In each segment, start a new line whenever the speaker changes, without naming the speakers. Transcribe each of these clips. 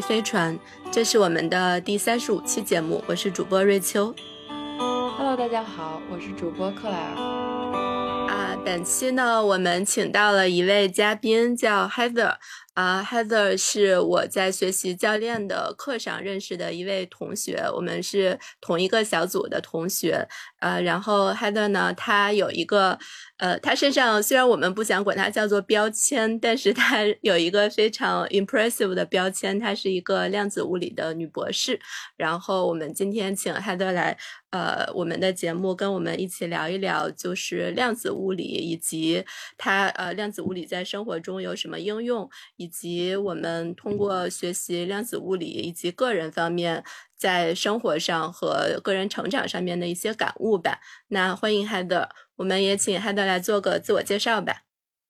飞船，这是我们的第三十五期节目，我是主播瑞秋。
Hello，大家好，我是主播克莱尔。
啊，本期呢，我们请到了一位嘉宾，叫 Heather。啊，Heather 是我在学习教练的课上认识的一位同学，我们是同一个小组的同学。呃，然后 Heather 呢，她有一个，呃，她身上虽然我们不想管它叫做标签，但是她 有一个非常 impressive 的标签，她是一个量子物理的女博士。然后我们今天请 Heather 来，呃，我们的节目跟我们一起聊一聊，就是量子物理以及它，呃，量子物理在生活中有什么应用。以及我们通过学习量子物理以及个人方面在生活上和个人成长上面的一些感悟吧。那欢迎 Heather，我们也请 Heather 来做个自我介绍吧。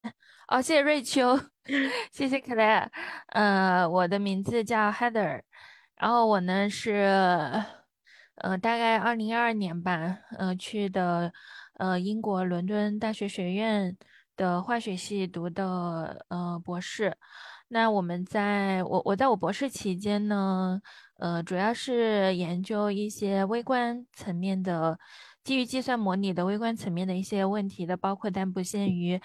哦，谢谢瑞秋，谢谢 Claire。呃，我的名字叫 Heather，然后我呢是呃大概二零二二年吧，呃去的呃英国伦敦大学学院。的化学系读的呃博士，那我们在我我在我博士期间呢，呃，主要是研究一些微观层面的基于计算模拟的微观层面的一些问题的，包括但不限于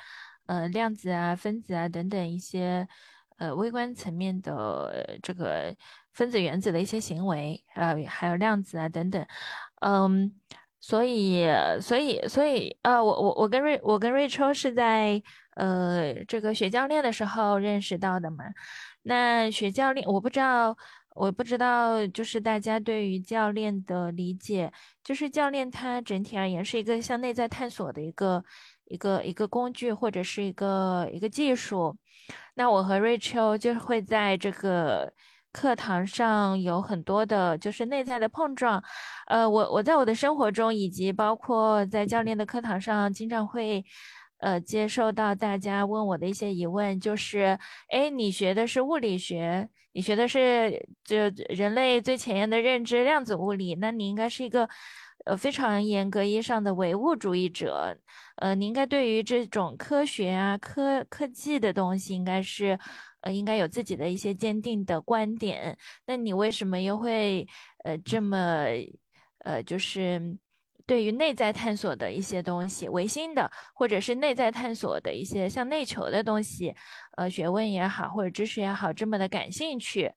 呃量子啊、分子啊等等一些呃微观层面的这个分子原子的一些行为，呃，还有量子啊等等，嗯。所以，所以，所以，呃，我我我跟瑞我跟瑞秋是在呃这个学教练的时候认识到的嘛。那学教练，我不知道，我不知道，就是大家对于教练的理解，就是教练他整体而言是一个向内在探索的一个一个一个工具或者是一个一个技术。那我和瑞秋就会在这个。课堂上有很多的，就是内在的碰撞。呃，我我在我的生活中，以及包括在教练的课堂上，经常会，呃，接受到大家问我的一些疑问，就是，哎，你学的是物理学，你学的是就人类最前沿的认知量子物理，那你应该是一个，呃，非常严格意义上的唯物主义者。呃，你应该对于这种科学啊、科科技的东西，应该是。呃，应该有自己的一些坚定的观点。那你为什么又会呃这么呃，就是对于内在探索的一些东西，唯心的，或者是内在探索的一些向内求的东西，呃，学问也好，或者知识也好，这么的感兴趣？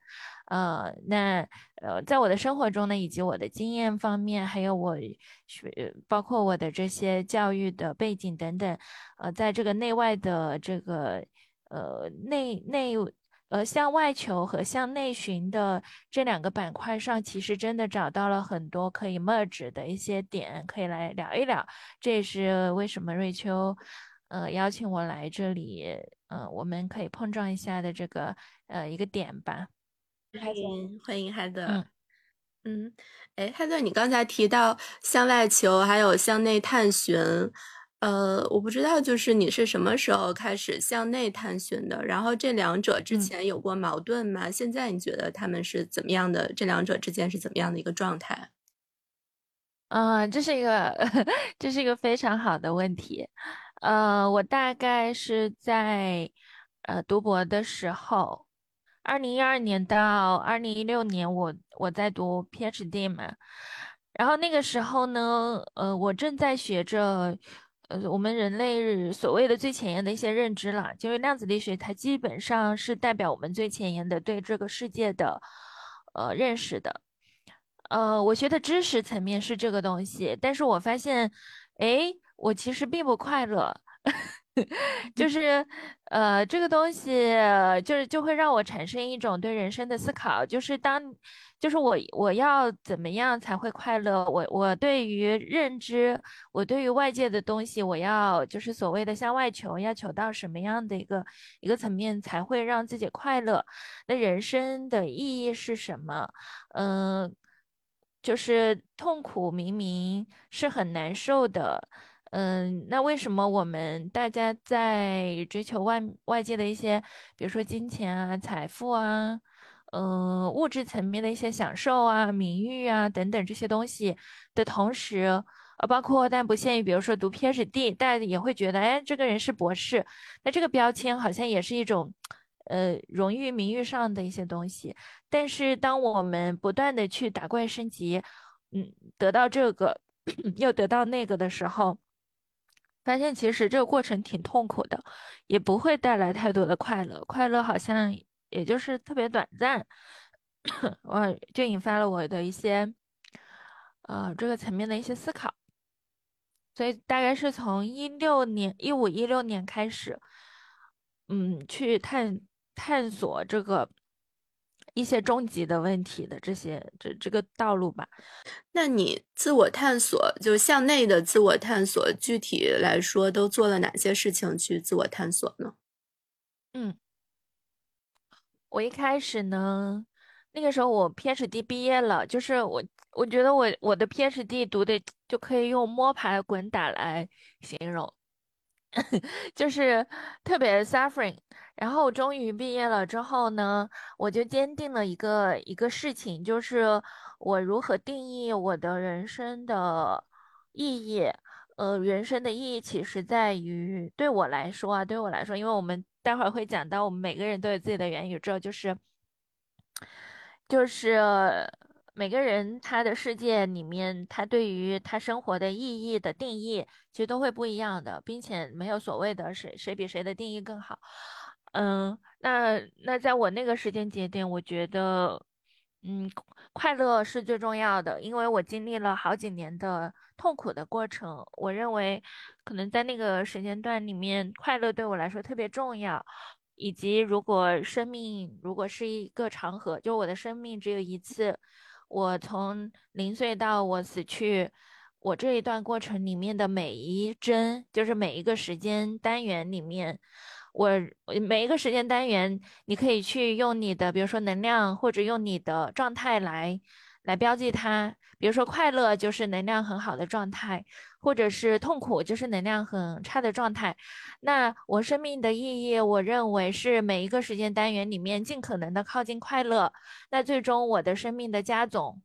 呃，那呃，在我的生活中呢，以及我的经验方面，还有我学，包括我的这些教育的背景等等，呃，在这个内外的这个。呃，内内呃向外求和向内寻的这两个板块上，其实真的找到了很多可以 merge 的一些点，可以来聊一聊。这也是为什么瑞秋呃邀请我来这里，呃，我们可以碰撞一下的这个呃一个点吧。
欢迎欢迎海德，嗯，哎，哈德，你刚才提到向外求，还有向内探寻。呃，我不知道，就是你是什么时候开始向内探寻的？然后这两者之前有过矛盾吗？现在你觉得他们是怎么样的？这两者之间是怎么样的一个状态？
啊，这是一个，这是一个非常好的问题。呃，我大概是在呃读博的时候，二零一二年到二零一六年，我我在读 PhD 嘛。然后那个时候呢，呃，我正在学着。呃，我们人类所谓的最前沿的一些认知了，就是量子力学，它基本上是代表我们最前沿的对这个世界的呃认识的。呃，我学的知识层面是这个东西，但是我发现，哎，我其实并不快乐，就是呃，这个东西就是就会让我产生一种对人生的思考，就是当。就是我，我要怎么样才会快乐？我我对于认知，我对于外界的东西，我要就是所谓的向外求，要求到什么样的一个一个层面才会让自己快乐？那人生的意义是什么？嗯，就是痛苦明明是很难受的，嗯，那为什么我们大家在追求外外界的一些，比如说金钱啊、财富啊？嗯，物质层面的一些享受啊、名誉啊等等这些东西的同时，呃，包括但不限于，比如说读 PhD，大家也会觉得，哎，这个人是博士，那这个标签好像也是一种，呃荣誉名誉上的一些东西。但是当我们不断的去打怪升级，嗯，得到这个又得到那个的时候，发现其实这个过程挺痛苦的，也不会带来太多的快乐，快乐好像也就是特别短暂，我就引发了我的一些，呃，这个层面的一些思考。所以大概是从一六年、一五、一六年开始，嗯，去探探索这个一些终极的问题的这些这这个道路吧。
那你自我探索，就向内的自我探索，具体来说都做了哪些事情去自我探索呢？
嗯，我一开始呢。那个时候我 PhD 毕业了，就是我我觉得我我的 PhD 读的就可以用摸爬滚打来形容，就是特别 suffering。然后终于毕业了之后呢，我就坚定了一个一个事情，就是我如何定义我的人生的意义。呃，人生的意义其实在于对我来说啊，对我来说，因为我们待会儿会讲到，我们每个人都有自己的元宇宙，就是。就是每个人他的世界里面，他对于他生活的意义的定义，其实都会不一样的，并且没有所谓的谁谁比谁的定义更好。嗯，那那在我那个时间节点，我觉得，嗯，快乐是最重要的，因为我经历了好几年的痛苦的过程，我认为可能在那个时间段里面，快乐对我来说特别重要。以及，如果生命如果是一个长河，就我的生命只有一次，我从零岁到我死去，我这一段过程里面的每一帧，就是每一个时间单元里面，我每一个时间单元，你可以去用你的，比如说能量，或者用你的状态来来标记它。比如说快乐就是能量很好的状态。或者是痛苦，就是能量很差的状态。那我生命的意义，我认为是每一个时间单元里面尽可能的靠近快乐。那最终我的生命的加总，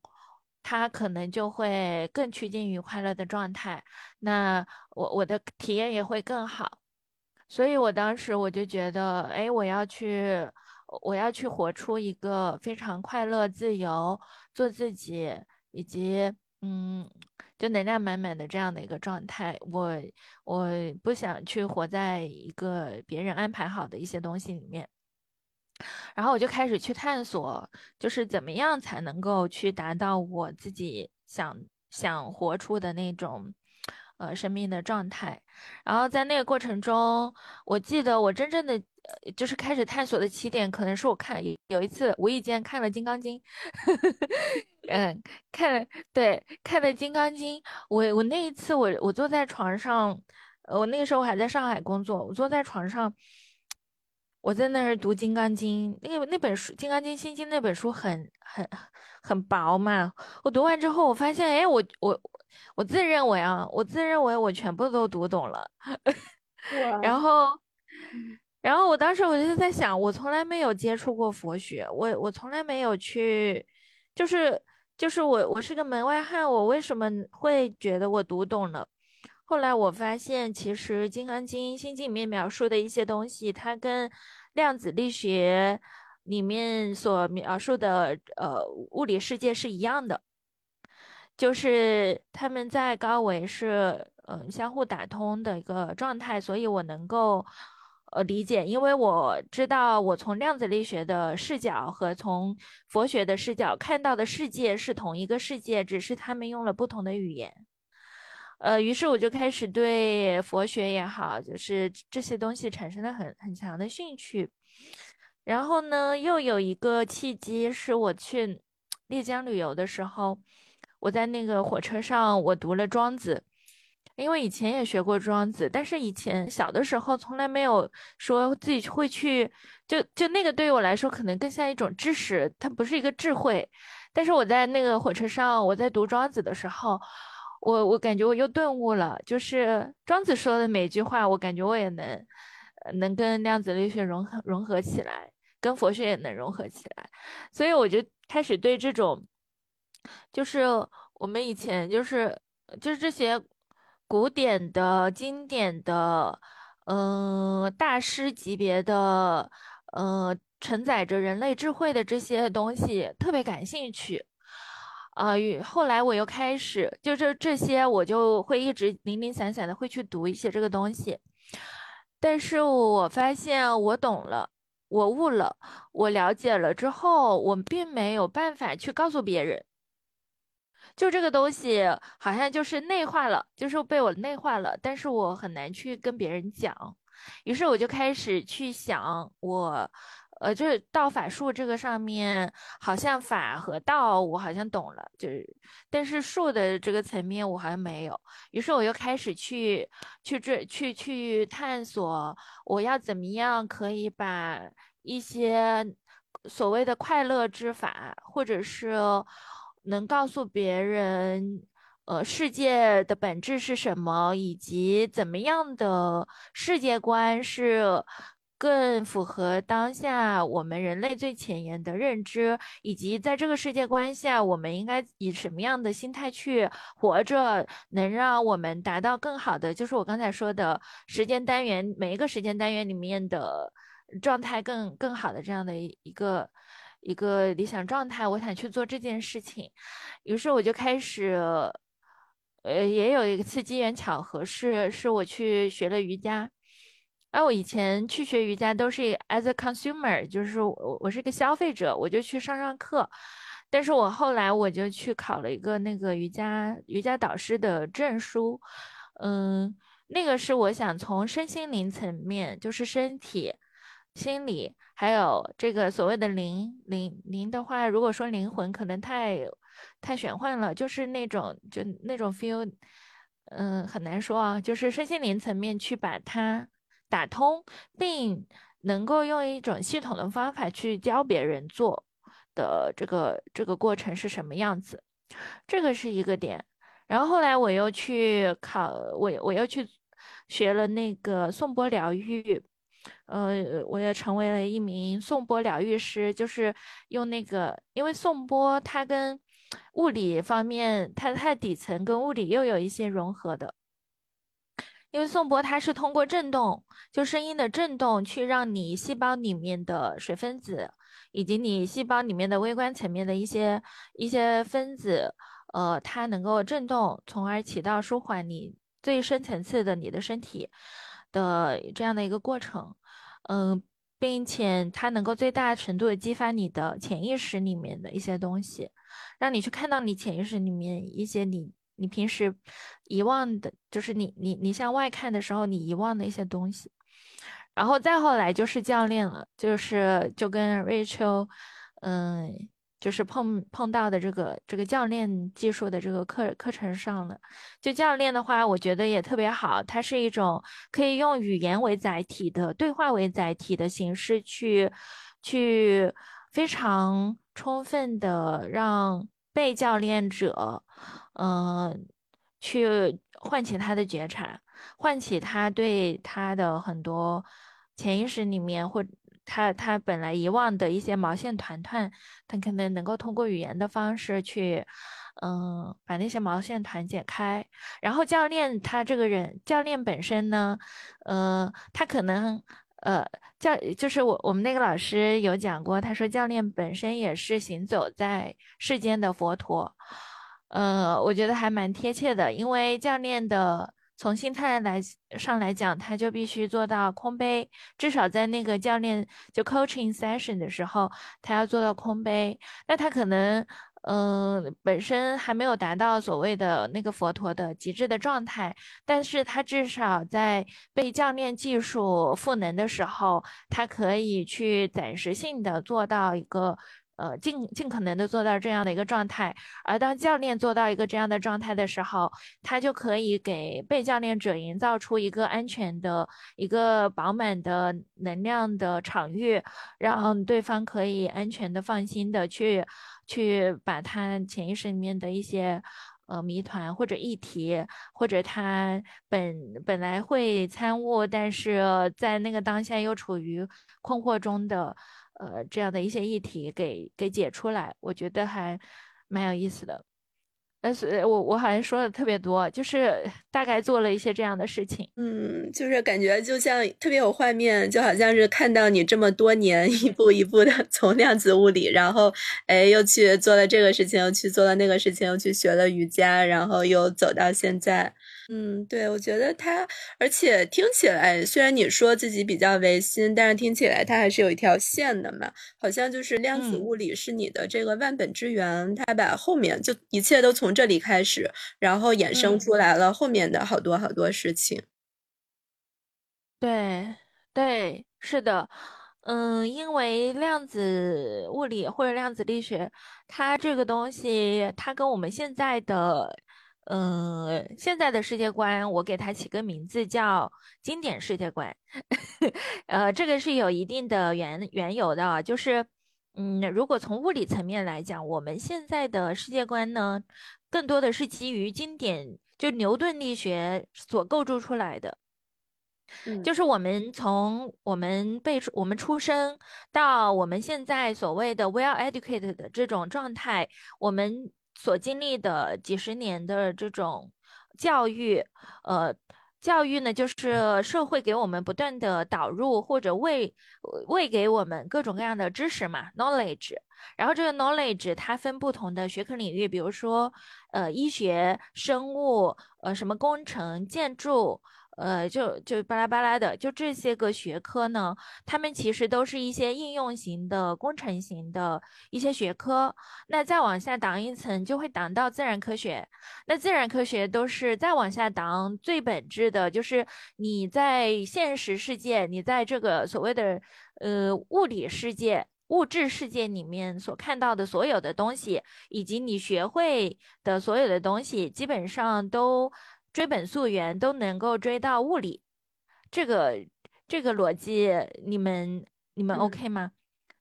它可能就会更趋近于快乐的状态。那我我的体验也会更好。所以我当时我就觉得，哎，我要去，我要去活出一个非常快乐、自由、做自己，以及嗯。就能量满满的这样的一个状态，我我不想去活在一个别人安排好的一些东西里面，然后我就开始去探索，就是怎么样才能够去达到我自己想想活出的那种。呃，生命的状态，然后在那个过程中，我记得我真正的就是开始探索的起点，可能是我看有一次无意间看了《金刚经》，呵呵嗯，看了对看了《金刚经》，我我那一次我我坐在床上，我那个时候还在上海工作，我坐在床上，我在那儿读《金刚经》，那个那本书《金刚经心经》那本书很很很薄嘛，我读完之后，我发现，哎，我我。我自认为啊，我自认为我全部都读懂了，然后，然后我当时我就在想，我从来没有接触过佛学，我我从来没有去，就是就是我我是个门外汉，我为什么会觉得我读懂了？后来我发现，其实《金刚经》《心经》里面描述的一些东西，它跟量子力学里面所描述的呃物理世界是一样的。就是他们在高维是嗯相互打通的一个状态，所以我能够呃理解，因为我知道我从量子力学的视角和从佛学的视角看到的世界是同一个世界，只是他们用了不同的语言。呃，于是我就开始对佛学也好，就是这些东西产生了很很强的兴趣。然后呢，又有一个契机是我去丽江旅游的时候。我在那个火车上，我读了《庄子》，因为以前也学过《庄子》，但是以前小的时候从来没有说自己会去，就就那个对于我来说可能更像一种知识，它不是一个智慧。但是我在那个火车上，我在读《庄子》的时候，我我感觉我又顿悟了，就是庄子说的每一句话，我感觉我也能能跟量子力学融合融合起来，跟佛学也能融合起来，所以我就开始对这种。就是我们以前就是就是这些古典的经典的，嗯，大师级别的，呃，承载着人类智慧的这些东西特别感兴趣。啊，与后来我又开始，就这这些，我就会一直零零散散的会去读一些这个东西。但是我发现我懂了，我悟了，我了解了之后，我并没有办法去告诉别人。就这个东西好像就是内化了，就是被我内化了，但是我很难去跟别人讲。于是我就开始去想我。呃，就是道法术这个上面，好像法和道我好像懂了，就是，但是术的这个层面我好像没有。于是我又开始去去这去去探索，我要怎么样可以把一些所谓的快乐之法，或者是能告诉别人，呃，世界的本质是什么，以及怎么样的世界观是。更符合当下我们人类最前沿的认知，以及在这个世界观下，我们应该以什么样的心态去活着，能让我们达到更好的，就是我刚才说的时间单元，每一个时间单元里面的状态更更好的这样的一个一个理想状态，我想去做这件事情。于是我就开始，呃，也有一次机缘巧合，是是我去学了瑜伽。哎，我以前去学瑜伽都是 as a consumer，就是我我是个消费者，我就去上上课。但是我后来我就去考了一个那个瑜伽瑜伽导师的证书，嗯，那个是我想从身心灵层面，就是身体、心理，还有这个所谓的灵灵灵的话，如果说灵魂可能太太玄幻了，就是那种就那种 feel，嗯，很难说啊，就是身心灵层面去把它。打通，并能够用一种系统的方法去教别人做的这个这个过程是什么样子？这个是一个点。然后后来我又去考，我我又去学了那个颂钵疗愈，呃，我也成为了一名颂钵疗愈师，就是用那个，因为颂钵它跟物理方面，它它底层跟物理又有一些融合的。因为颂钵它是通过震动，就声音的震动，去让你细胞里面的水分子，以及你细胞里面的微观层面的一些一些分子，呃，它能够震动，从而起到舒缓你最深层次的你的身体的这样的一个过程，嗯，并且它能够最大程度的激发你的潜意识里面的一些东西，让你去看到你潜意识里面一些你。你平时遗忘的，就是你你你向外看的时候，你遗忘的一些东西，然后再后来就是教练了，就是就跟 Rachel，嗯，就是碰碰到的这个这个教练技术的这个课课程上了。就教练的话，我觉得也特别好，它是一种可以用语言为载体的对话为载体的形式去去非常充分的让被教练者。嗯，去唤起他的觉察，唤起他对他的很多潜意识里面或他他本来遗忘的一些毛线团团，他可能能够通过语言的方式去，嗯，把那些毛线团解开。然后教练他这个人，教练本身呢，呃，他可能呃教就是我我们那个老师有讲过，他说教练本身也是行走在世间的佛陀。呃，我觉得还蛮贴切的，因为教练的从心态来上来讲，他就必须做到空杯，至少在那个教练就 coaching session 的时候，他要做到空杯。那他可能，嗯，本身还没有达到所谓的那个佛陀的极致的状态，但是他至少在被教练技术赋能的时候，他可以去暂时性的做到一个。呃，尽尽可能的做到这样的一个状态，而当教练做到一个这样的状态的时候，他就可以给被教练者营造出一个安全的、一个饱满的能量的场域，让对方可以安全的、放心的去去把他潜意识里面的一些呃谜团或者议题，或者他本本来会参悟，但是在那个当下又处于困惑中的。呃，这样的一些议题给给解出来，我觉得还蛮有意思的。呃，是我我好像说的特别多，就是大概做了一些这样的事情。
嗯，就是感觉就像特别有画面，就好像是看到你这么多年 一步一步的从量子物理，然后哎又去做了这个事情，又去做了那个事情，又去学了瑜伽，然后又走到现在。嗯，对，我觉得他，而且听起来，虽然你说自己比较唯心，但是听起来他还是有一条线的嘛，好像就是量子物理是你的这个万本之源，他把后面就一切都从这里开始，然后衍生出来了后面的好多好多事情。
对，对，是的，嗯，因为量子物理或者量子力学，它这个东西，它跟我们现在的。嗯，现在的世界观，我给它起个名字叫经典世界观。呃，这个是有一定的缘缘由的，就是，嗯，如果从物理层面来讲，我们现在的世界观呢，更多的是基于经典，就牛顿力学所构筑出来的。就是我们从我们被我们出生到我们现在所谓的 well educated 的这种状态，我们。所经历的几十年的这种教育，呃，教育呢，就是社会给我们不断的导入或者喂喂给我们各种各样的知识嘛，knowledge。然后这个 knowledge 它分不同的学科领域，比如说呃医学、生物，呃什么工程、建筑。呃，就就巴拉巴拉的，就这些个学科呢，他们其实都是一些应用型的、工程型的一些学科。那再往下挡一层，就会挡到自然科学。那自然科学都是再往下挡，最本质的就是你在现实世界，你在这个所谓的呃物理世界、物质世界里面所看到的所有的东西，以及你学会的所有的东西，基本上都。追本溯源都能够追到物理，这个这个逻辑你们你们 OK 吗？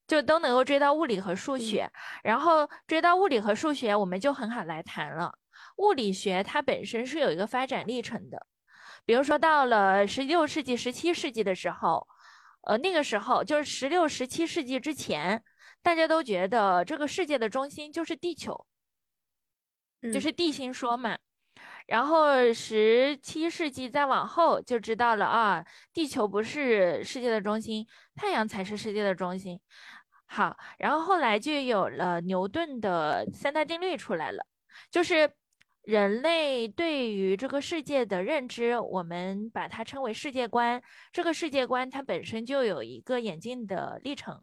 就都能够追到物理和数学，然后追到物理和数学，我们就很好来谈了。物理学它本身是有一个发展历程的，比如说到了十六世纪、十七世纪的时候，呃，那个时候就是十六、十七世纪之前，大家都觉得这个世界的中心就是地球，就是地心说嘛。然后十七世纪再往后就知道了啊，地球不是世界的中心，太阳才是世界的中心。好，然后后来就有了牛顿的三大定律出来了，就是人类对于这个世界的认知，我们把它称为世界观。这个世界观它本身就有一个演进的历程。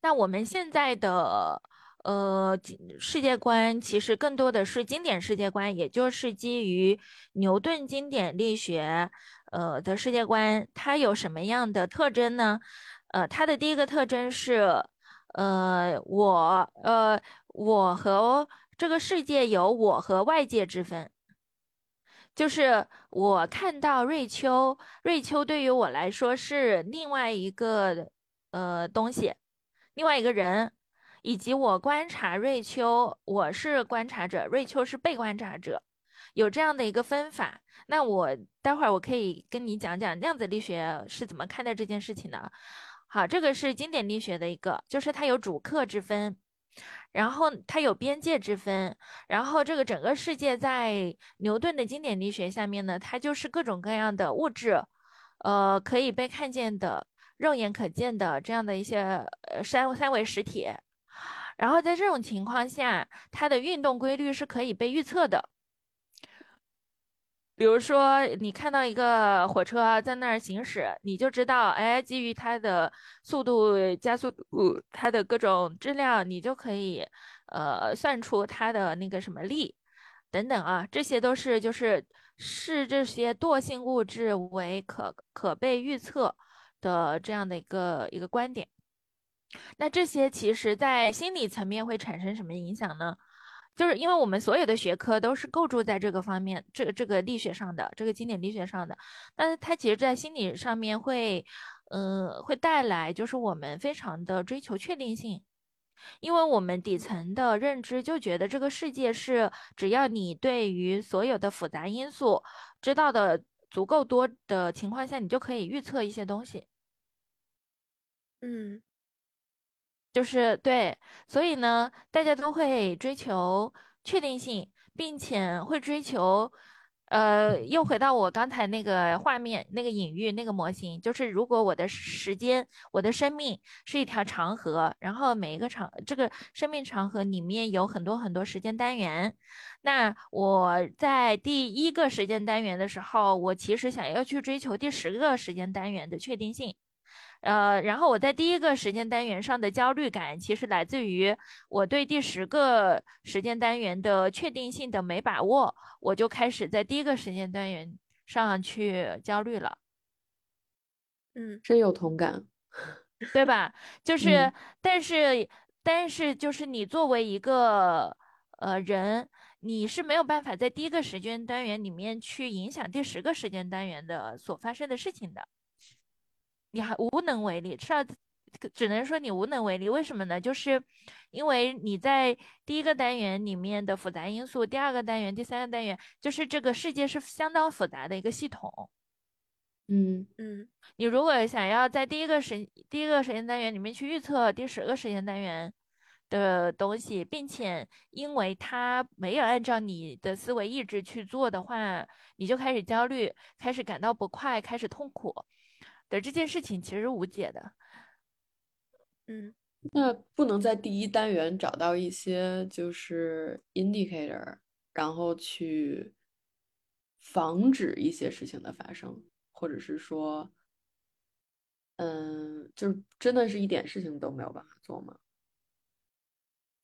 那我们现在的。呃，世界观其实更多的是经典世界观，也就是基于牛顿经典力学，呃的世界观。它有什么样的特征呢？呃，它的第一个特征是，呃，我，呃，我和这个世界有我和外界之分，就是我看到瑞秋，瑞秋对于我来说是另外一个呃东西，另外一个人。以及我观察瑞秋，我是观察者，瑞秋是被观察者，有这样的一个分法。那我待会儿我可以跟你讲讲量子力学是怎么看待这件事情的。好，这个是经典力学的一个，就是它有主客之分，然后它有边界之分，然后这个整个世界在牛顿的经典力学下面呢，它就是各种各样的物质，呃，可以被看见的、肉眼可见的这样的一些呃三三维实体。然后在这种情况下，它的运动规律是可以被预测的。比如说，你看到一个火车在那儿行驶，你就知道，哎，基于它的速度、加速度、它的各种质量，你就可以，呃，算出它的那个什么力等等啊，这些都是就是视这些惰性物质为可可被预测的这样的一个一个观点。那这些其实，在心理层面会产生什么影响呢？就是因为我们所有的学科都是构筑在这个方面，这个这个力学上的，这个经典力学上的，但是它其实，在心理上面会，嗯，会带来就是我们非常的追求确定性，因为我们底层的认知就觉得这个世界是，只要你对于所有的复杂因素知道的足够多的情况下，你就可以预测一些东西。
嗯。
就是对，所以呢，大家都会追求确定性。并且会追求。呃，又回到我刚才那个画面、那个隐喻、那个模型，就是如果我的时间、我的生命是一条长河，然后每一个长这个生命长河里面有很多很多时间单元，那我在第一个时间单元的时候，我其实想要去追求第十个时间单元的确定性。呃，然后我在第一个时间单元上的焦虑感，其实来自于我对第十个时间单元的确定性的没把握，我就开始在第一个时间单元上去焦虑了。
嗯，
真有同感，
对吧？就是，但是，但是，就是你作为一个呃人，你是没有办法在第一个时间单元里面去影响第十个时间单元的所发生的事情的。你还无能为力，至少只能说你无能为力。为什么呢？就是因为你在第一个单元里面的复杂因素，第二个单元、第三个单元，就是这个世界是相当复杂的一个系统。
嗯
嗯，
你如果想要在第一个时第一个时间单元里面去预测第十个时间单元的东西，并且因为它没有按照你的思维意志去做的话，你就开始焦虑，开始感到不快，开始痛苦。的这件事情其实无解的，
嗯，
那不能在第一单元找到一些就是 indicator，然后去防止一些事情的发生，或者是说，嗯，就是真的是一点事情都没有办法做吗？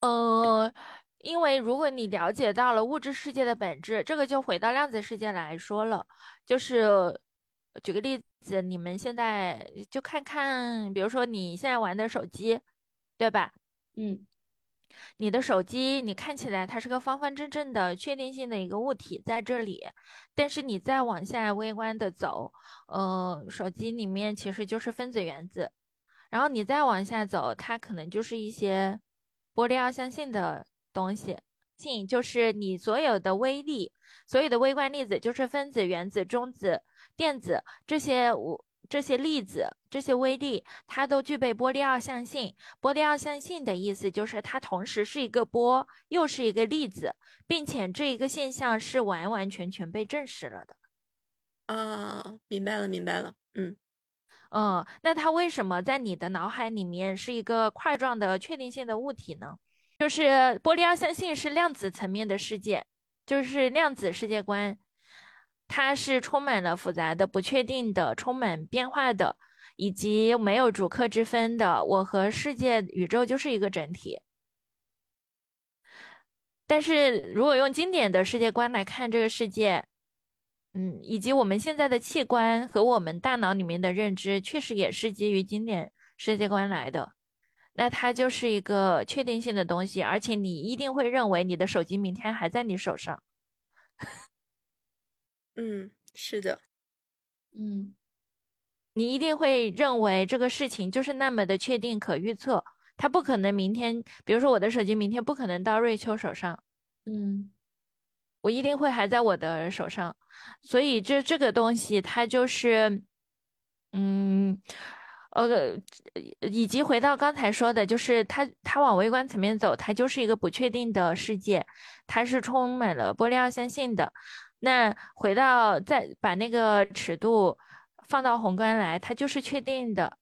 呃，因为如果你了解到了物质世界的本质，这个就回到量子世界来说了，就是举个例子。你们现在就看看，比如说你现在玩的手机，对吧？
嗯，
你的手机你看起来它是个方方正正的确定性的一个物体在这里，但是你再往下微观的走，呃，手机里面其实就是分子原子，然后你再往下走，它可能就是一些玻璃二象性的东西，性就是你所有的微粒，所有的微观粒子就是分子、原子、中子。电子这些我这些粒子这些微粒，它都具备波粒二象性。波粒二象性的意思就是它同时是一个波，又是一个粒子，并且这一个现象是完完全全被证实了的。
啊，明白了，明白了。嗯
嗯，那它为什么在你的脑海里面是一个块状的确定性的物体呢？就是波粒二象性是量子层面的世界，就是量子世界观。它是充满了复杂的、不确定的、充满变化的，以及没有主客之分的。我和世界、宇宙就是一个整体。但是如果用经典的世界观来看这个世界，嗯，以及我们现在的器官和我们大脑里面的认知，确实也是基于经典世界观来的。那它就是一个确定性的东西，而且你一定会认为你的手机明天还在你手上。
嗯，是的，
嗯，
你一定会认为这个事情就是那么的确定可预测，它不可能明天，比如说我的手机明天不可能到瑞秋手上，
嗯，
我一定会还在我的手上，所以这这个东西它就是，嗯，呃，以及回到刚才说的，就是它它往微观层面走，它就是一个不确定的世界，它是充满了玻璃二象性的。那回到再把那个尺度放到宏观来，它就是确定的。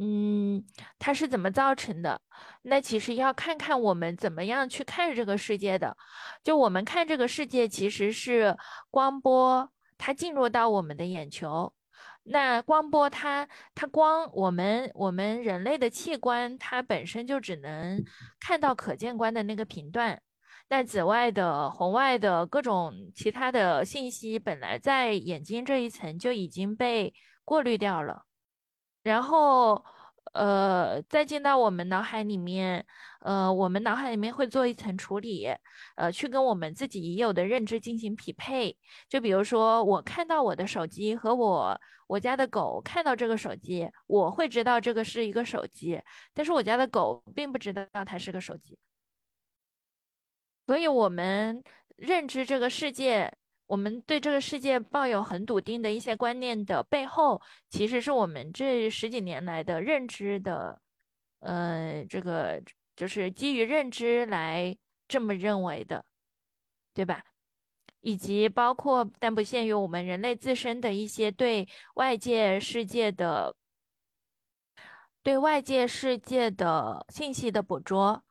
嗯，它是怎么造成的？那其实要看看我们怎么样去看这个世界的。就我们看这个世界，其实是光波它进入到我们的眼球。那光波它它光我们我们人类的器官它本身就只能看到可见光的那个频段。在紫外的、红外的各种其他的信息，本来在眼睛这一层就已经被过滤掉了，然后，呃，再进到我们脑海里面，呃，我们脑海里面会做一层处理，呃，去跟我们自己已有的认知进行匹配。就比如说，我看到我的手机和我我家的狗看到这个手机，我会知道这个是一个手机，但是我家的狗并不知道它是个手机。所以，我们认知这个世界，我们对这个世界抱有很笃定的一些观念的背后，其实是我们这十几年来的认知的，呃，这个就是基于认知来这么认为的。对吧？以及包括但不限于我们人类自身的一些对外界世界的对外界世界的信息的捕捉。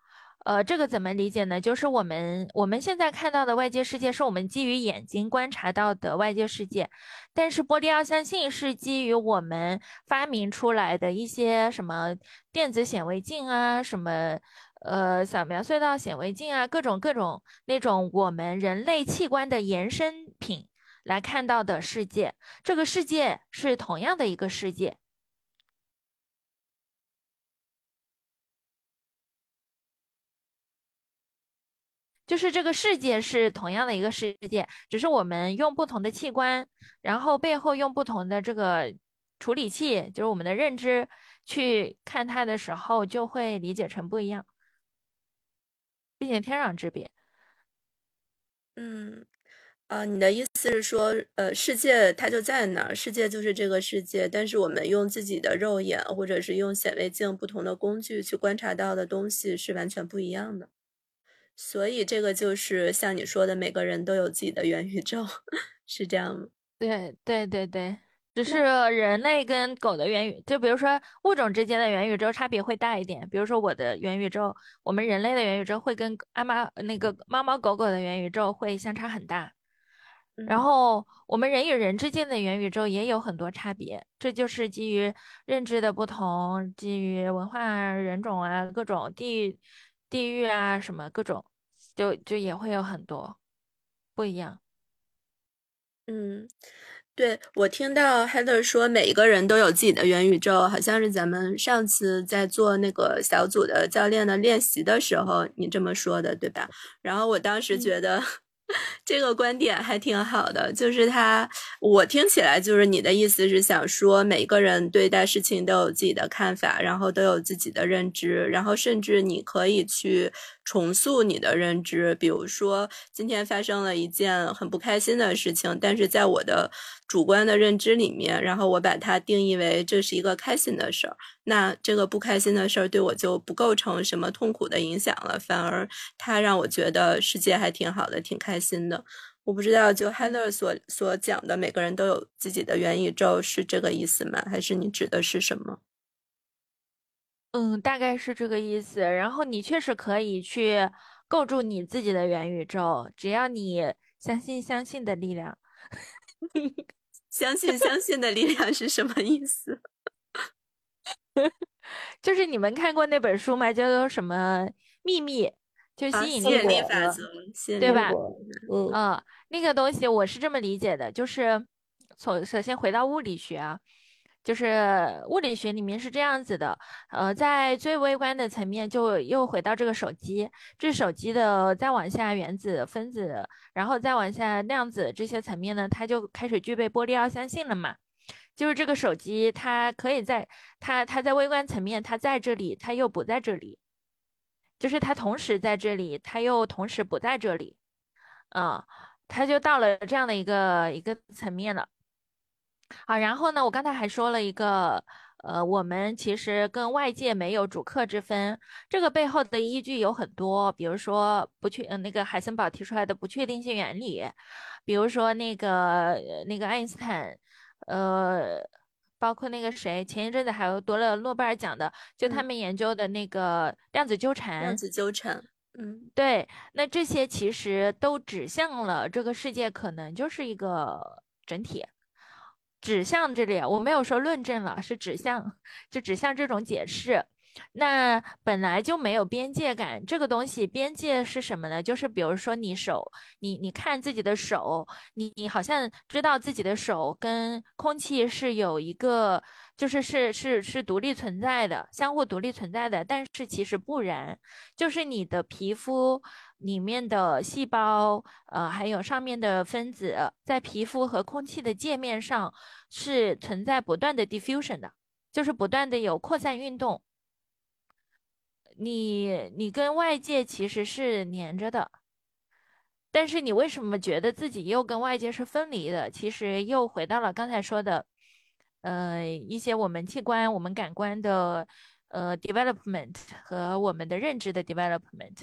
呃，这个怎么理解呢？就是我们我们现在看到的外界世界，是我们基于眼睛观察到的外界世界，但是玻璃二象性是基于我们发明出来的一些什么电子显微镜啊，什么呃扫描隧道显微镜啊，各种各种那种我们人类器官的延伸品来看到的世界，这个世界是同样的一个世界。就是这个世界是同样的一个世界，只是我们用不同的器官，然后背后用不同的这个处理器，就是我们的认知去看它的时候，就会理解成不一样，并且天壤之别。
嗯，啊，你的意思是说，呃，世界它就在那儿，世界就是这个世界，但是我们用自己的肉眼或者是用显微镜不同的工具去观察到的东西是完全不一样的。所以这个就是像你说的，每个人都有自己的元宇宙，是这样吗？
对对对对，只是人类跟狗的元宇，就比如说物种之间的元宇宙差别会大一点。比如说我的元宇宙，我们人类的元宇宙会跟阿妈那个猫猫狗狗的元宇宙会相差很大。然后我们人与人之间的元宇宙也有很多差别，这就是基于认知的不同，基于文化、人种啊，各种地域、地域啊，什么各种。就就也会有很多不一样，
嗯，对我听到 Heather 说每一个人都有自己的元宇宙，好像是咱们上次在做那个小组的教练的练习的时候你这么说的，对吧？然后我当时觉得。这个观点还挺好的，就是他，我听起来就是你的意思是想说，每个人对待事情都有自己的看法，然后都有自己的认知，然后甚至你可以去重塑你的认知。比如说，今天发生了一件很不开心的事情，但是在我的主观的认知里面，然后我把它定义为这是一个开心的事儿。那这个不开心的事儿对我就不构成什么痛苦的影响了，反而它让我觉得世界还挺好的，挺开心的。我不知道，就 Heather 所所讲的每个人都有自己的元宇宙是这个意思吗？还是你指的是什么？
嗯，大概是这个意思。然后你确实可以去构筑你自己的元宇宙，只要你相信相信的力量。
相信相信的力量是什么意思？
就是你们看过那本书吗？叫做什么秘密？就吸引
力法则，
对吧？
嗯，
那个东西我是这么理解的，就是从首先回到物理学啊，就是物理学里面是这样子的，呃，在最微观的层面，就又回到这个手机，这手机的再往下原子、分子，然后再往下量子这些层面呢，它就开始具备波粒二象性了嘛。就是这个手机，它可以在它它在微观层面，它在这里，它又不在这里，就是它同时在这里，它又同时不在这里，啊，它就到了这样的一个一个层面了。好，然后呢，我刚才还说了一个，呃，我们其实跟外界没有主客之分，这个背后的依据有很多，比如说不确，呃，那个海森堡提出来的不确定性原理，比如说那个那个爱因斯坦。呃，包括那个谁，前一阵子还有夺了诺贝尔奖的，就他们研究的那个量子纠缠。
量子纠缠，嗯，
对，那这些其实都指向了这个世界可能就是一个整体，指向这里，我没有说论证了，是指向，就指向这种解释。那本来就没有边界感，这个东西边界是什么呢？就是比如说你手，你你看自己的手，你你好像知道自己的手跟空气是有一个，就是是是是独立存在的，相互独立存在的。但是其实不然，就是你的皮肤里面的细胞，呃，还有上面的分子，在皮肤和空气的界面上是存在不断的 diffusion 的，就是不断的有扩散运动。你你跟外界其实是连着的，但是你为什么觉得自己又跟外界是分离的？其实又回到了刚才说的，呃，一些我们器官、我们感官的呃 development 和我们的认知的 development。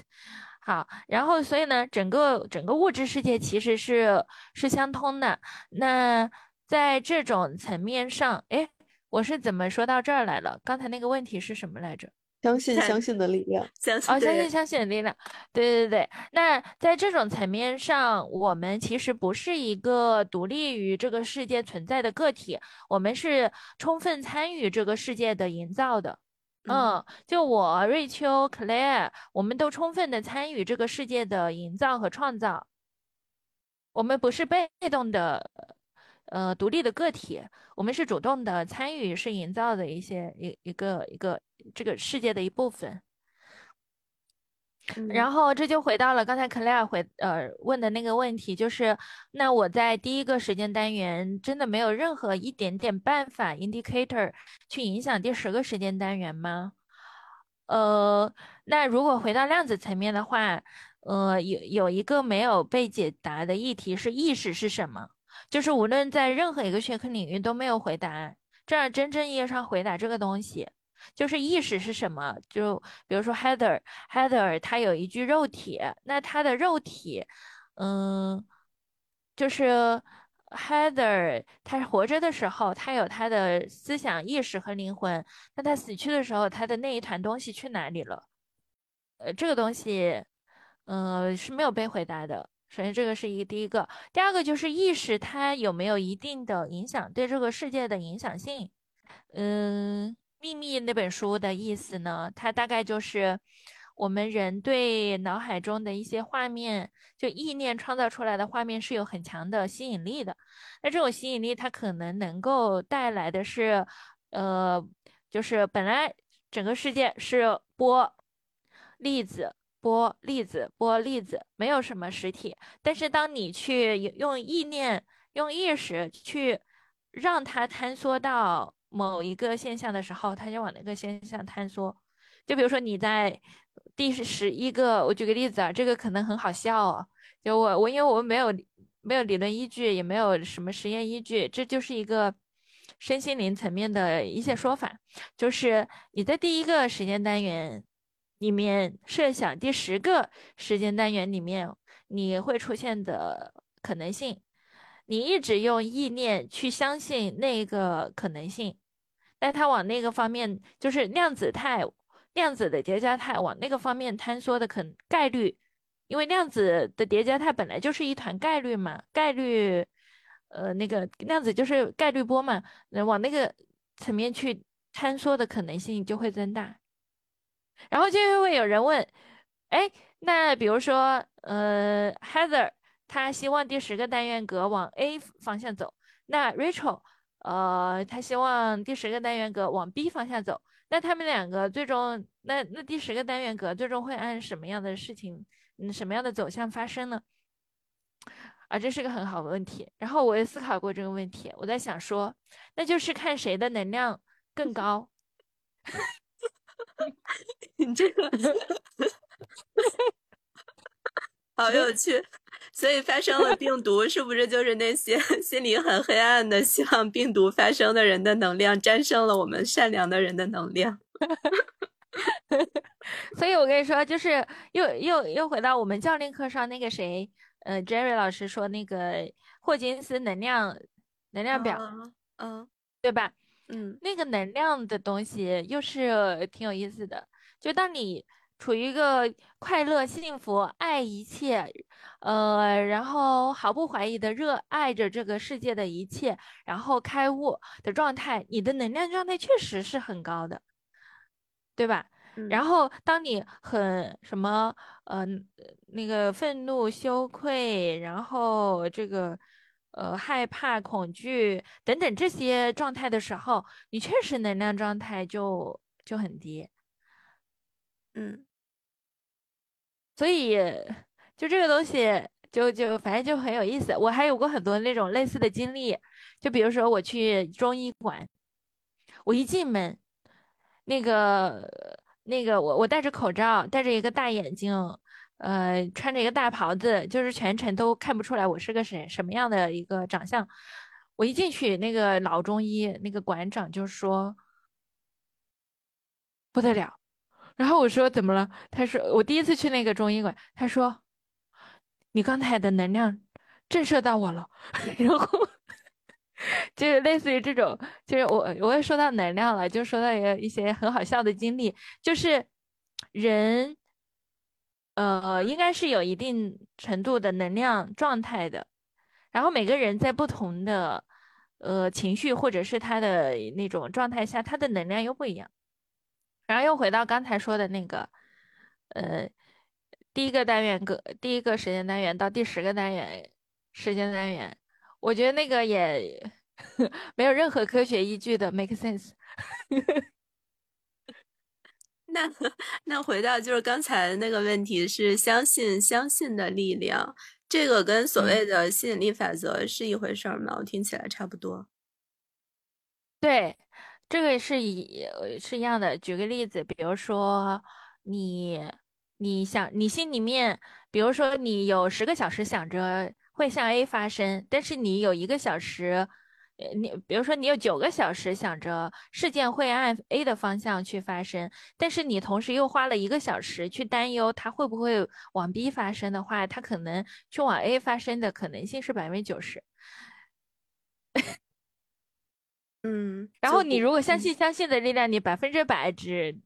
好，然后所以呢，整个整个物质世界其实是是相通的。那在这种层面上，哎，我是怎么说到这儿来了？刚才那个问题是什么来着？
相信相信的力量，
相信
哦，相信相信的力量。对对对，那在这种层面上，我们其实不是一个独立于这个世界存在的个体，我们是充分参与这个世界的营造的。嗯，就我瑞秋、Claire，我们都充分的参与这个世界的营造和创造。我们不是被动的，呃，独立的个体，我们是主动的参与，是营造的一些一一个一个这个世界的一部分。然后这就回到了刚才 Claire 回呃问的那个问题，就是那我在第一个时间单元真的没有任何一点点办法 indicator 去影响第十个时间单元吗？呃，那如果回到量子层面的话，呃，有有一个没有被解答的议题是意识是什么？就是无论在任何一个学科领域都没有回答，这样真正意义上回答这个东西。就是意识是什么？就比如说 Heather，Heather 他有一具肉体，那他的肉体，嗯，就是 Heather 他活着的时候，他有他的思想意识和灵魂，那他死去的时候，他的那一团东西去哪里了？呃，这个东西，嗯，是没有被回答的。首先，这个是一个第一个，第二个就是意识它有没有一定的影响，对这个世界的影响性，嗯。秘密那本书的意思呢？它大概就是我们人对脑海中的一些画面，就意念创造出来的画面是有很强的吸引力的。那这种吸引力，它可能能够带来的是，呃，就是本来整个世界是波粒子、波粒子、波粒子，没有什么实体。但是当你去用意念、用意识去让它坍缩到。某一个现象的时候，它就往那个现象坍缩。就比如说你在第十一个，我举个例子啊，这个可能很好笑哦。就我我因为我们没有没有理论依据，也没有什么实验依据，这就是一个身心灵层面的一些说法。就是你在第一个时间单元里面设想第十个时间单元里面你会出现的可能性。你一直用意念去相信那个可能性，但它往那个方面，就是量子态、量子的叠加态往那个方面坍缩的可概率，因为量子的叠加态本来就是一团概率嘛，概率，呃，那个量子就是概率波嘛，往那个层面去坍缩的可能性就会增大。然后就会有人问，哎，那比如说，呃，Heather。他希望第十个单元格往 A 方向走，那 Rachel，呃，他希望第十个单元格往 B 方向走，那他们两个最终，那那第十个单元格最终会按什么样的事情，嗯，什么样的走向发生呢？啊，这是个很好的问题。然后我也思考过这个问题，我在想说，那就是看谁的能量更高。
你这个 好有趣。所以发生了病毒，是不是就是那些心里很黑暗的、希望病毒发生的人的能量战胜了我们善良的人的能量？
所以我跟你说，就是又又又回到我们教练课上那个谁，呃，Jerry 老师说那个霍金斯能量能量表，
嗯，
对吧？
嗯，
那个能量的东西又是挺有意思的，就当你。处于一个快乐、幸福、爱一切，呃，然后毫不怀疑的热爱着这个世界的一切，然后开悟的状态，你的能量状态确实是很高的，对吧？然后当你很什么，呃，那个愤怒、羞愧，然后这个，呃，害怕、恐惧等等这些状态的时候，你确实能量状态就就很低，
嗯。
所以，就这个东西，就就反正就很有意思。我还有过很多那种类似的经历，就比如说我去中医馆，我一进门，那个那个我我戴着口罩，戴着一个大眼镜，呃，穿着一个大袍子，就是全程都看不出来我是个谁什么样的一个长相。我一进去，那个老中医那个馆长就说：“不得了。”然后我说怎么了？他说我第一次去那个中医馆，他说你刚才的能量震慑到我了，然后就是类似于这种，就是我我也说到能量了，就说到一一些很好笑的经历，就是人呃应该是有一定程度的能量状态的，然后每个人在不同的呃情绪或者是他的那种状态下，他的能量又不一样。然后又回到刚才说的那个，呃，第一个单元个第一个时间单元到第十个单元时间单元，我觉得那个也 没有任何科学依据的，make sense。
那 那回到就是刚才那个问题是相信相信的力量，这个跟所谓的吸引力法则是一回事儿吗？我听起来差不多。
对。这个是一是一样的。举个例子，比如说你你想你心里面，比如说你有十个小时想着会向 A 发生，但是你有一个小时，呃，你比如说你有九个小时想着事件会按 A 的方向去发生，但是你同时又花了一个小时去担忧它会不会往 B 发生的话，它可能去往 A 发生的可能性是百分之九十。
嗯，
然后你如果相信相信的力量，你百分之百只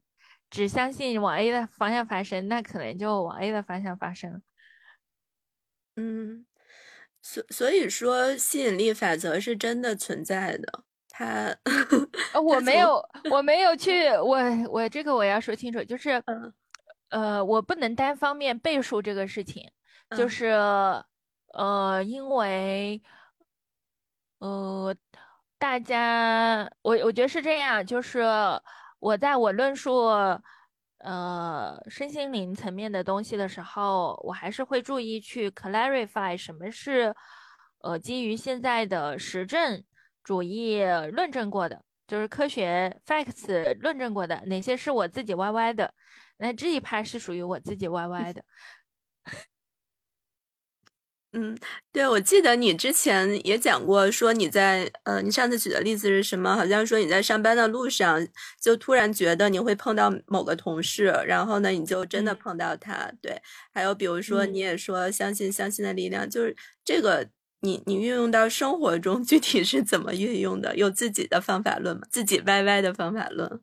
只相信往 A 的方向发生，那可能就往 A 的方向发生。
嗯，所所以说吸引力法则是真的存在的。他，
我没有，我没有去，我我这个我要说清楚，就是，呃，我不能单方面背述这个事情，就是，呃，因为，呃。大家，我我觉得是这样，就是我在我论述呃身心灵层面的东西的时候，我还是会注意去 clarify 什么是呃基于现在的实证主义论证过的，就是科学 facts 论证过的，哪些是我自己 YY 的，那这一派是属于我自己 YY 的。
嗯，对，我记得你之前也讲过，说你在呃，你上次举的例子是什么？好像说你在上班的路上，就突然觉得你会碰到某个同事，然后呢，你就真的碰到他。对，还有比如说你也说相信相信的力量，就是这个你你运用到生活中，具体是怎么运用的？有自己的方法论吗？自己 YY 的方法论？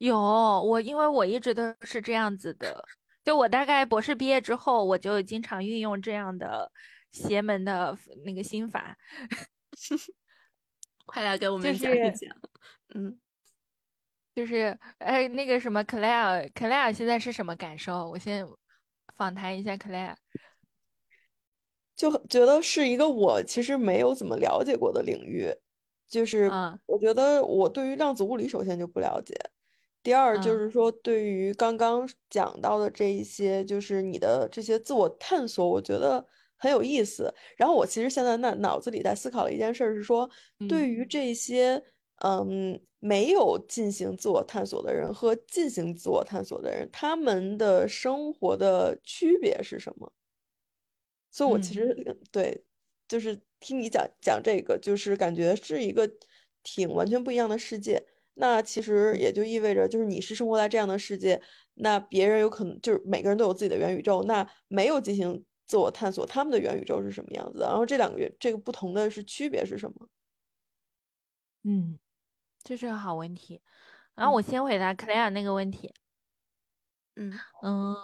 有，我因为我一直都是这样子的。就我大概博士毕业之后，我就经常运用这样的邪门的那个心法，
快来给我们讲一讲。嗯，
就是哎，那个什么，Claire，Claire 现在是什么感受？我先访谈一下 Claire，
就觉得是一个我其实没有怎么了解过的领域，就是我觉得我对于量子物理首先就不了解。第二就是说，对于刚刚讲到的这一些，就是你的这些自我探索，我觉得很有意思。然后我其实现在那脑子里在思考的一件事是说，对于这些嗯没有进行自我探索的人和进行自我探索的人，他们的生活的区别是什么？所以，我其实对，就是听你讲讲这个，就是感觉是一个挺完全不一样的世界。那其实也就意味着，就是你是生活在这样的世界，那别人有可能就是每个人都有自己的元宇宙，那没有进行自我探索，他们的元宇宙是什么样子？然后这两个元这个不同的是区别是什么？
嗯，这是个好问题。然后我先回答克莱尔那个问题。
嗯
嗯，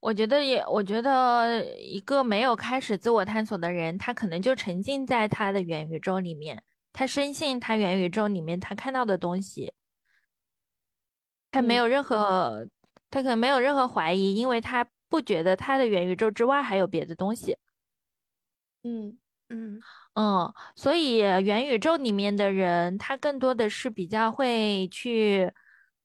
我觉得也，我觉得一个没有开始自我探索的人，他可能就沉浸在他的元宇宙里面。他深信他元宇宙里面他看到的东西，他没有任何，他可能没有任何怀疑，因为他不觉得他的元宇宙之外还有别的东西。
嗯
嗯嗯，所以元宇宙里面的人，他更多的是比较会去，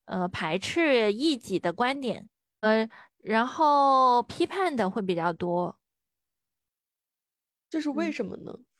呃，排斥异己的观点，呃，然后批判的会比较多。
这是为什么呢？嗯。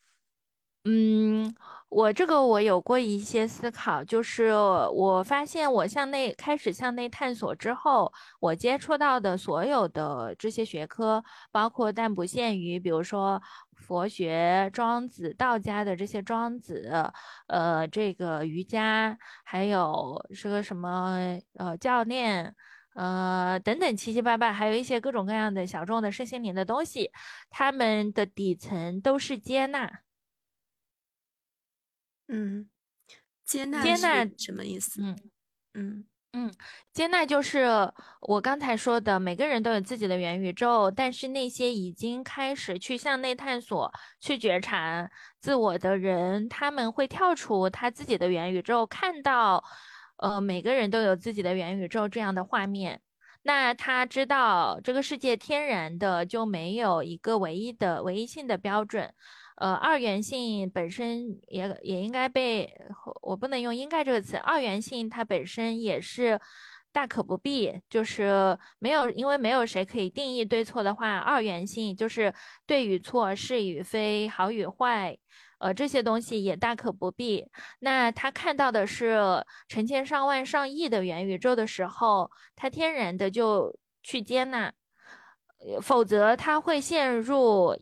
嗯我这个我有过一些思考，就是我发现我向内开始向内探索之后，我接触到的所有的这些学科，包括但不限于，比如说佛学、庄子、道家的这些庄子，呃，这个瑜伽，还有是个什么呃教练，呃等等七七八八，还有一些各种各样的小众的身心灵的东西，他们的底层都是接纳。
嗯，接纳
接纳
什么意思？
嗯
嗯。
嗯，接纳就是我刚才说的，每个人都有自己的元宇宙，但是那些已经开始去向内探索、去觉察自我的人，他们会跳出他自己的元宇宙，看到，呃，每个人都有自己的元宇宙这样的画面。那他知道这个世界天然的就没有一个唯一的、唯一性的标准。呃，二元性本身也也应该被我不能用“应该”这个词。二元性它本身也是大可不必，就是没有，因为没有谁可以定义对错的话。二元性就是对与错、是与非、好与坏，呃，这些东西也大可不必。那他看到的是成千上万上亿的元宇宙的时候，他天然的就去接纳，否则他会陷入。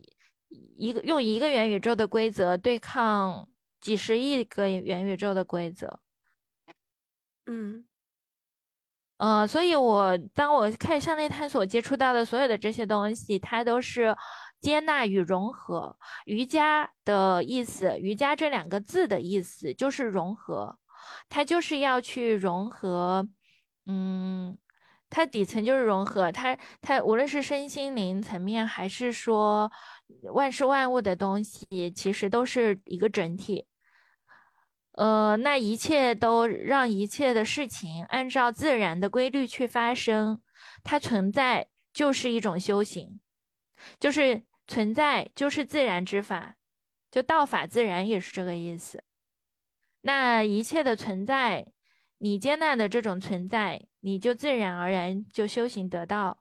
一个用一个元宇宙的规则对抗几十亿个元宇宙的规则，
嗯，
呃，所以我当我开始向内探索，接触到的所有的这些东西，它都是接纳与融合。瑜伽的意思，瑜伽这两个字的意思就是融合，它就是要去融合，嗯。它底层就是融合，它它无论是身心灵层面，还是说万事万物的东西，其实都是一个整体。呃，那一切都让一切的事情按照自然的规律去发生，它存在就是一种修行，就是存在就是自然之法，就道法自然也是这个意思。那一切的存在。你接纳的这种存在，你就自然而然就修行得到。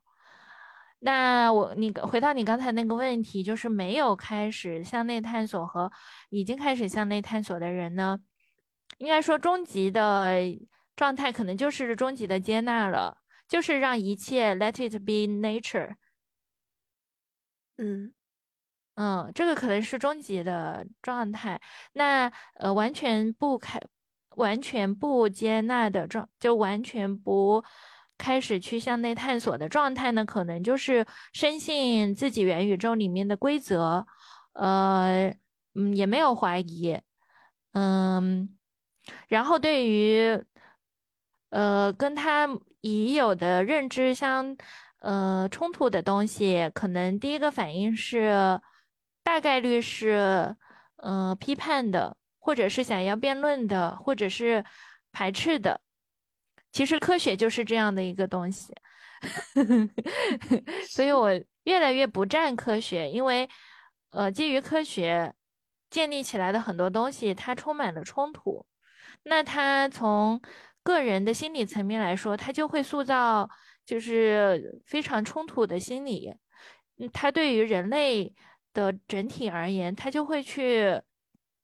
那我你回到你刚才那个问题，就是没有开始向内探索和已经开始向内探索的人呢，应该说终极的状态可能就是终极的接纳了，就是让一切 let it be nature。
嗯
嗯，这个可能是终极的状态。那呃，完全不开。完全不接纳的状，就完全不开始去向内探索的状态呢？可能就是深信自己元宇宙里面的规则，呃，嗯，也没有怀疑，嗯，然后对于，呃，跟他已有的认知相，呃，冲突的东西，可能第一个反应是，大概率是，嗯，批判的。或者是想要辩论的，或者是排斥的，其实科学就是这样的一个东西，所以我越来越不站科学，因为呃，基于科学建立起来的很多东西，它充满了冲突。那它从个人的心理层面来说，它就会塑造就是非常冲突的心理。它对于人类的整体而言，它就会去。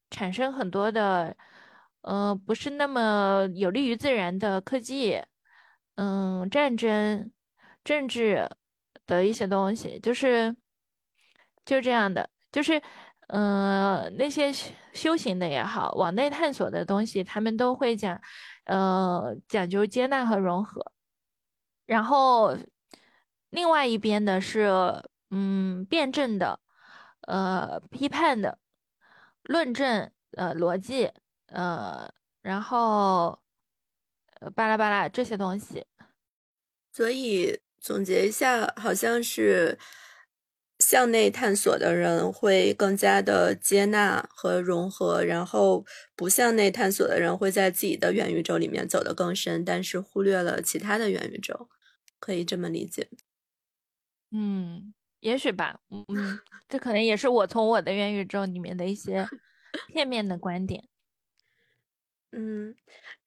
产生很多的，呃，不是那么有利于自然的科技，嗯，战争、政治的一些东西，就是就这样的，就是，呃，那些修行的也好，往内探索的东西，他们都会讲，呃，讲究接纳和融合。然后，另外一边的是，嗯，辩证的，呃，批判的。论证，呃，逻辑，呃，然后，呃，巴拉巴拉这些东西。
所以总结一下，好像是向内探索的人会更加的接纳和融合，然后不向内探索的人会在自己的元宇宙里面走得更深，但是忽略了其他的元宇宙，可以这么理解。
嗯。也许吧，嗯，这可能也是我从我的元宇宙里面的一些片面的观点。
嗯，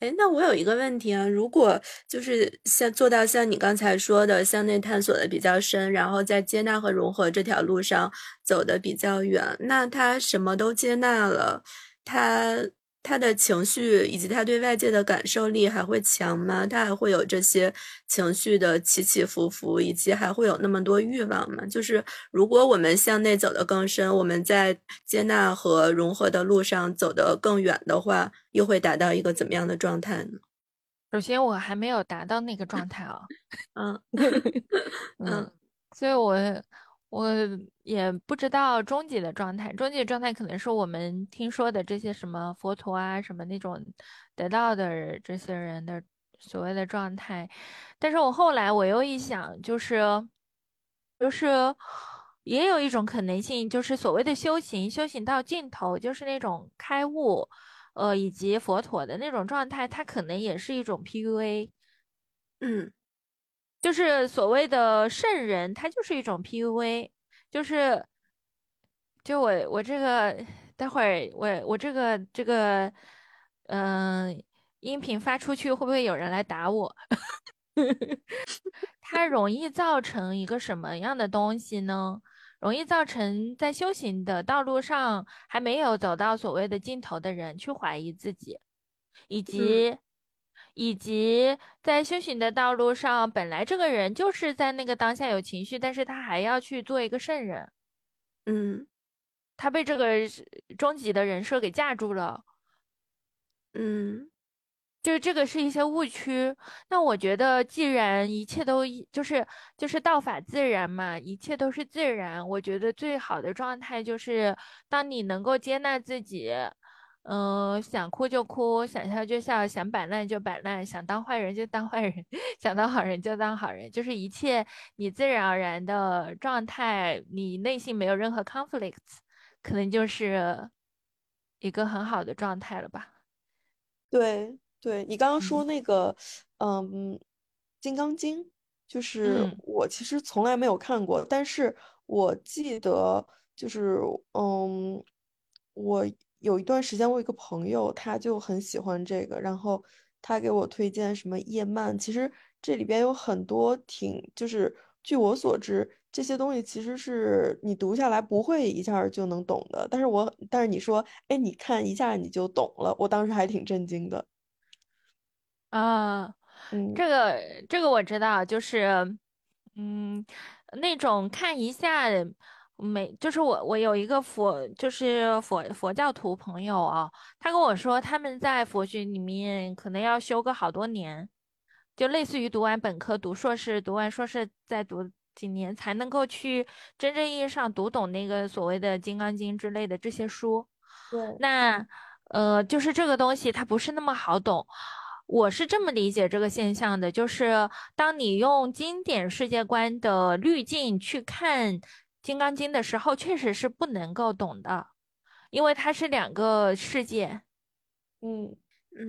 哎，那我有一个问题啊，如果就是像做到像你刚才说的向内探索的比较深，然后在接纳和融合这条路上走的比较远，那他什么都接纳了，他他的情绪以及他对外界的感受力还会强吗？他还会有这些情绪的起起伏伏，以及还会有那么多欲望吗？就是如果我们向内走得更深，我们在接纳和融合的路上走得更远的话，又会达到一个怎么样的状态呢？
首先，我还没有达到那个状态啊。
嗯
嗯，所以我。我也不知道终极的状态，终极的状态可能是我们听说的这些什么佛陀啊，什么那种得到的这些人的所谓的状态。但是我后来我又一想，就是就是也有一种可能性，就是所谓的修行，修行到尽头，就是那种开悟，呃，以及佛陀的那种状态，它可能也是一种 PUA。
嗯。
就是所谓的圣人，他就是一种 PUA，就是，就我我这个待会儿我我这个这个嗯音频发出去会不会有人来打我？它容易造成一个什么样的东西呢？容易造成在修行的道路上还没有走到所谓的尽头的人去怀疑自己，以及。以及在修行的道路上，本来这个人就是在那个当下有情绪，但是他还要去做一个圣人，
嗯，
他被这个终极的人设给架住了，
嗯，
就是这个是一些误区。那我觉得，既然一切都就是就是道法自然嘛，一切都是自然，我觉得最好的状态就是当你能够接纳自己。嗯，想哭就哭，想笑就笑，想摆烂就摆烂，想当坏人就当坏人，想当好人就当好人，就是一切你自然而然的状态，你内心没有任何 conflicts，可能就是一个很好的状态了吧？
对，对你刚刚说那个，嗯，《金刚经》，就是我其实从来没有看过，但是我记得就是，嗯，我。有一段时间，我有一个朋友，他就很喜欢这个，然后他给我推荐什么叶曼。其实这里边有很多挺，就是据我所知，这些东西其实是你读下来不会一下就能懂的。但是我，但是你说，哎，你看一下你就懂了，我当时还挺震惊的。
啊，
嗯，
这个这个我知道，就是，嗯，那种看一下。没，就是我，我有一个佛，就是佛佛教徒朋友啊，他跟我说，他们在佛学里面可能要修个好多年，就类似于读完本科、读硕士、读完硕士再读几年，才能够去真正意义上读懂那个所谓的《金刚经》之类的这些书。
对，
那呃，就是这个东西它不是那么好懂，我是这么理解这个现象的，就是当你用经典世界观的滤镜去看。《金刚经》的时候确实是不能够懂的，因为它是两个世界，
嗯，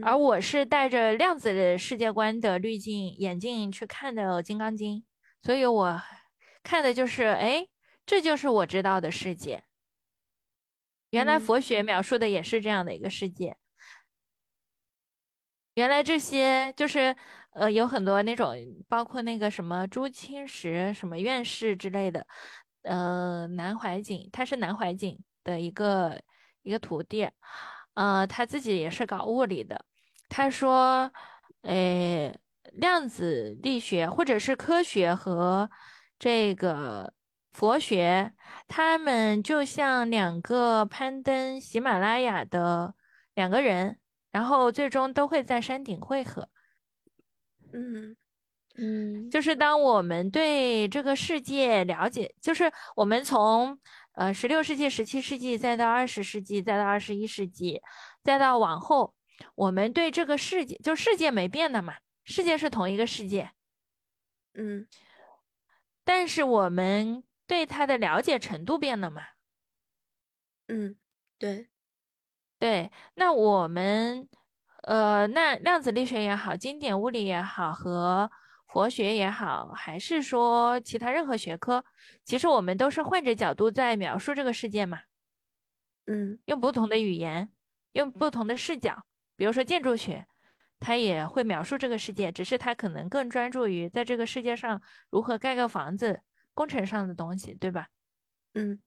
而我是带着量子的世界观的滤镜眼镜去看的《金刚经》，所以我看的就是，哎，这就是我知道的世界。原来佛学描述的也是这样的一个世界，原来这些就是呃有很多那种，包括那个什么朱清时什么院士之类的。呃，南怀瑾，他是南怀瑾的一个一个徒弟，呃，他自己也是搞物理的。他说，诶，量子力学或者是科学和这个佛学，他们就像两个攀登喜马拉雅的两个人，然后最终都会在山顶汇合。
嗯。
嗯，
就是当我们对这个世界了解，就是我们从呃十六世纪、十七世纪，再到二十世纪，再到二十一世纪，再到往后，我们对这个世界，就世界没变的嘛，世界是同一个世界，
嗯，
但是我们对它的了解程度变了嘛，
嗯，对，
对，那我们呃，那量子力学也好，经典物理也好，和佛学也好，还是说其他任何学科，其实我们都是换着角度在描述这个世界嘛。
嗯，
用不同的语言，用不同的视角，比如说建筑学，它也会描述这个世界，只是它可能更专注于在这个世界上如何盖个房子，工程上的东西，对吧？
嗯，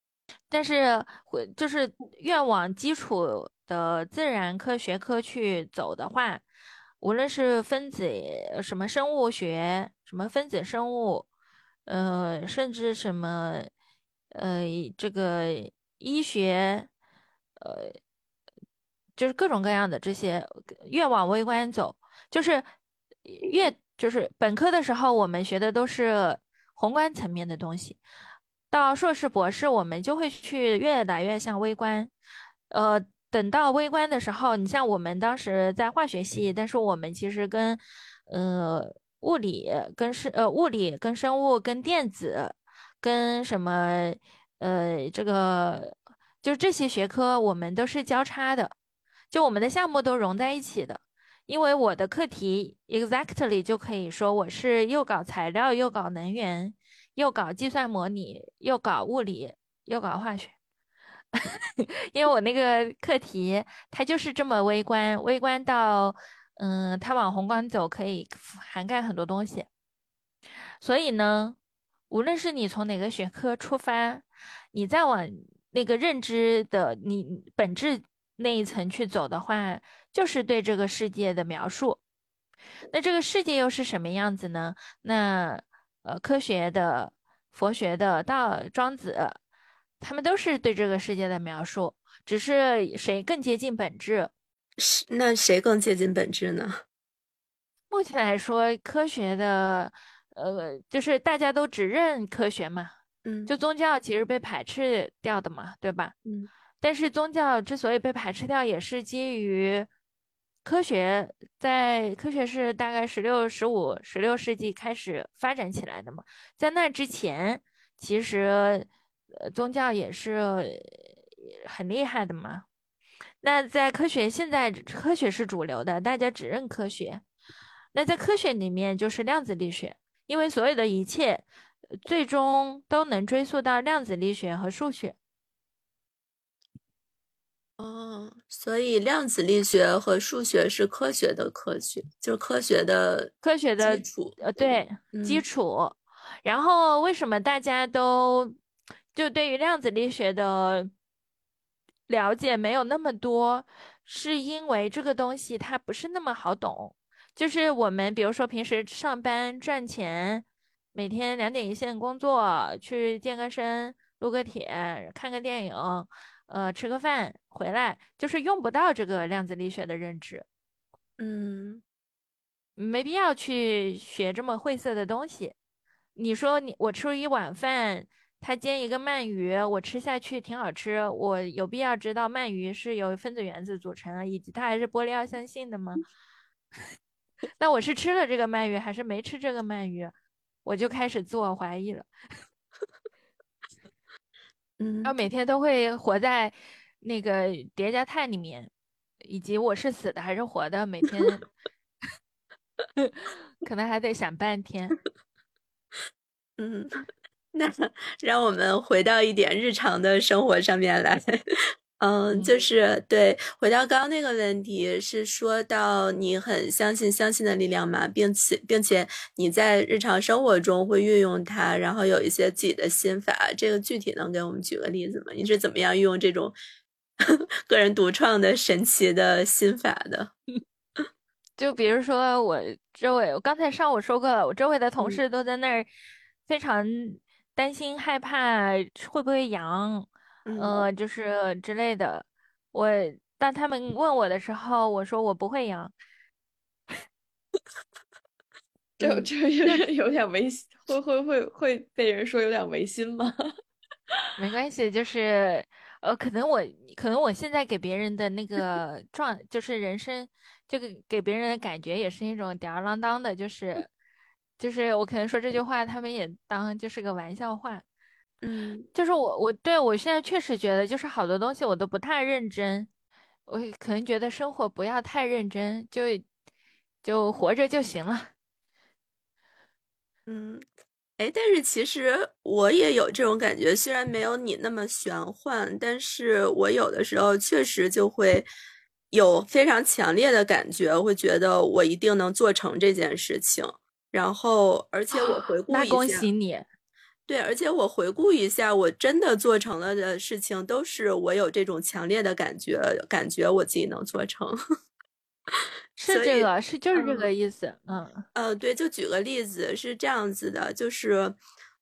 但是会就是越往基础的自然科学科去走的话，无论是分子什么生物学，什么分子生物，呃，甚至什么，呃，这个医学，呃，就是各种各样的这些，越往微观走，就是越就是本科的时候我们学的都是宏观层面的东西。到硕士、博士，我们就会去越来越向微观。呃，等到微观的时候，你像我们当时在化学系，但是我们其实跟呃物理、跟是呃物理、跟生物、跟电子、跟什么呃这个，就这些学科，我们都是交叉的，就我们的项目都融在一起的。因为我的课题 exactly 就可以说我是又搞材料又搞能源。又搞计算模拟，又搞物理，又搞化学，因为我那个课题它就是这么微观，微观到，嗯，它往宏观走可以涵盖很多东西。所以呢，无论是你从哪个学科出发，你再往那个认知的你本质那一层去走的话，就是对这个世界的描述。那这个世界又是什么样子呢？那。呃，科学的、佛学的、道、庄子，他们都是对这个世界的描述，只是谁更接近本质？
是那谁更接近本质呢？
目前来说，科学的，呃，就是大家都只认科学嘛，
嗯，
就宗教其实被排斥掉的嘛，对吧？
嗯，
但是宗教之所以被排斥掉，也是基于。科学在科学是大概十六、十五、十六世纪开始发展起来的嘛，在那之前，其实呃宗教也是很厉害的嘛。那在科学现在科学是主流的，大家只认科学。那在科学里面就是量子力学，因为所有的一切最终都能追溯到量子力学和数学。
哦，所以量子力学和数学是科学的科学，就是科学的
科学的
基础。
呃，对，基础。然后为什么大家都就对于量子力学的了解没有那么多？是因为这个东西它不是那么好懂。就是我们比如说平时上班赚钱，每天两点一线工作，去健个身、撸个铁、看个电影。呃，吃个饭回来就是用不到这个量子力学的认知，
嗯，
没必要去学这么晦涩的东西。你说你我吃了一碗饭，他煎一个鳗鱼，我吃下去挺好吃，我有必要知道鳗鱼是由分子原子组成，以及它还是玻璃二象性的吗？那我是吃了这个鳗鱼还是没吃这个鳗鱼，我就开始自我怀疑了。
嗯，
然后每天都会活在那个叠加态里面，以及我是死的还是活的，每天 可能还得想半天。
嗯，那让我们回到一点日常的生活上面来。嗯，就是对，回到刚刚那个问题，是说到你很相信相信的力量嘛，并且并且你在日常生活中会运用它，然后有一些自己的心法。这个具体能给我们举个例子吗？你是怎么样运用这种 个人独创的神奇的心法的？
就比如说我周围，我刚才上午说过了，我周围的同事都在那儿非常担心害怕会不会阳。呃，就是之类的。我当他们问我的时候，我说我不会阳。
这这有点有点违心，会会会会被人说有点违心吗？
没关系，就是呃，可能我可能我现在给别人的那个状，就是人生，这个给别人的感觉也是那种吊儿郎当的，就是就是我可能说这句话，他们也当就是个玩笑话。
嗯，
就是我，我对我现在确实觉得，就是好多东西我都不太认真。我可能觉得生活不要太认真，就就活着就行了。
嗯，哎，但是其实我也有这种感觉，虽然没有你那么玄幻，但是我有的时候确实就会有非常强烈的感觉，会觉得我一定能做成这件事情。然后，而且我回顾一下，
那恭喜你。
对，而且我回顾一下，我真的做成了的事情，都是我有这种强烈的感觉，感觉我自己能做成。
是这个，是就是这个意思。嗯
呃，对，就举个例子，是这样子的，就是，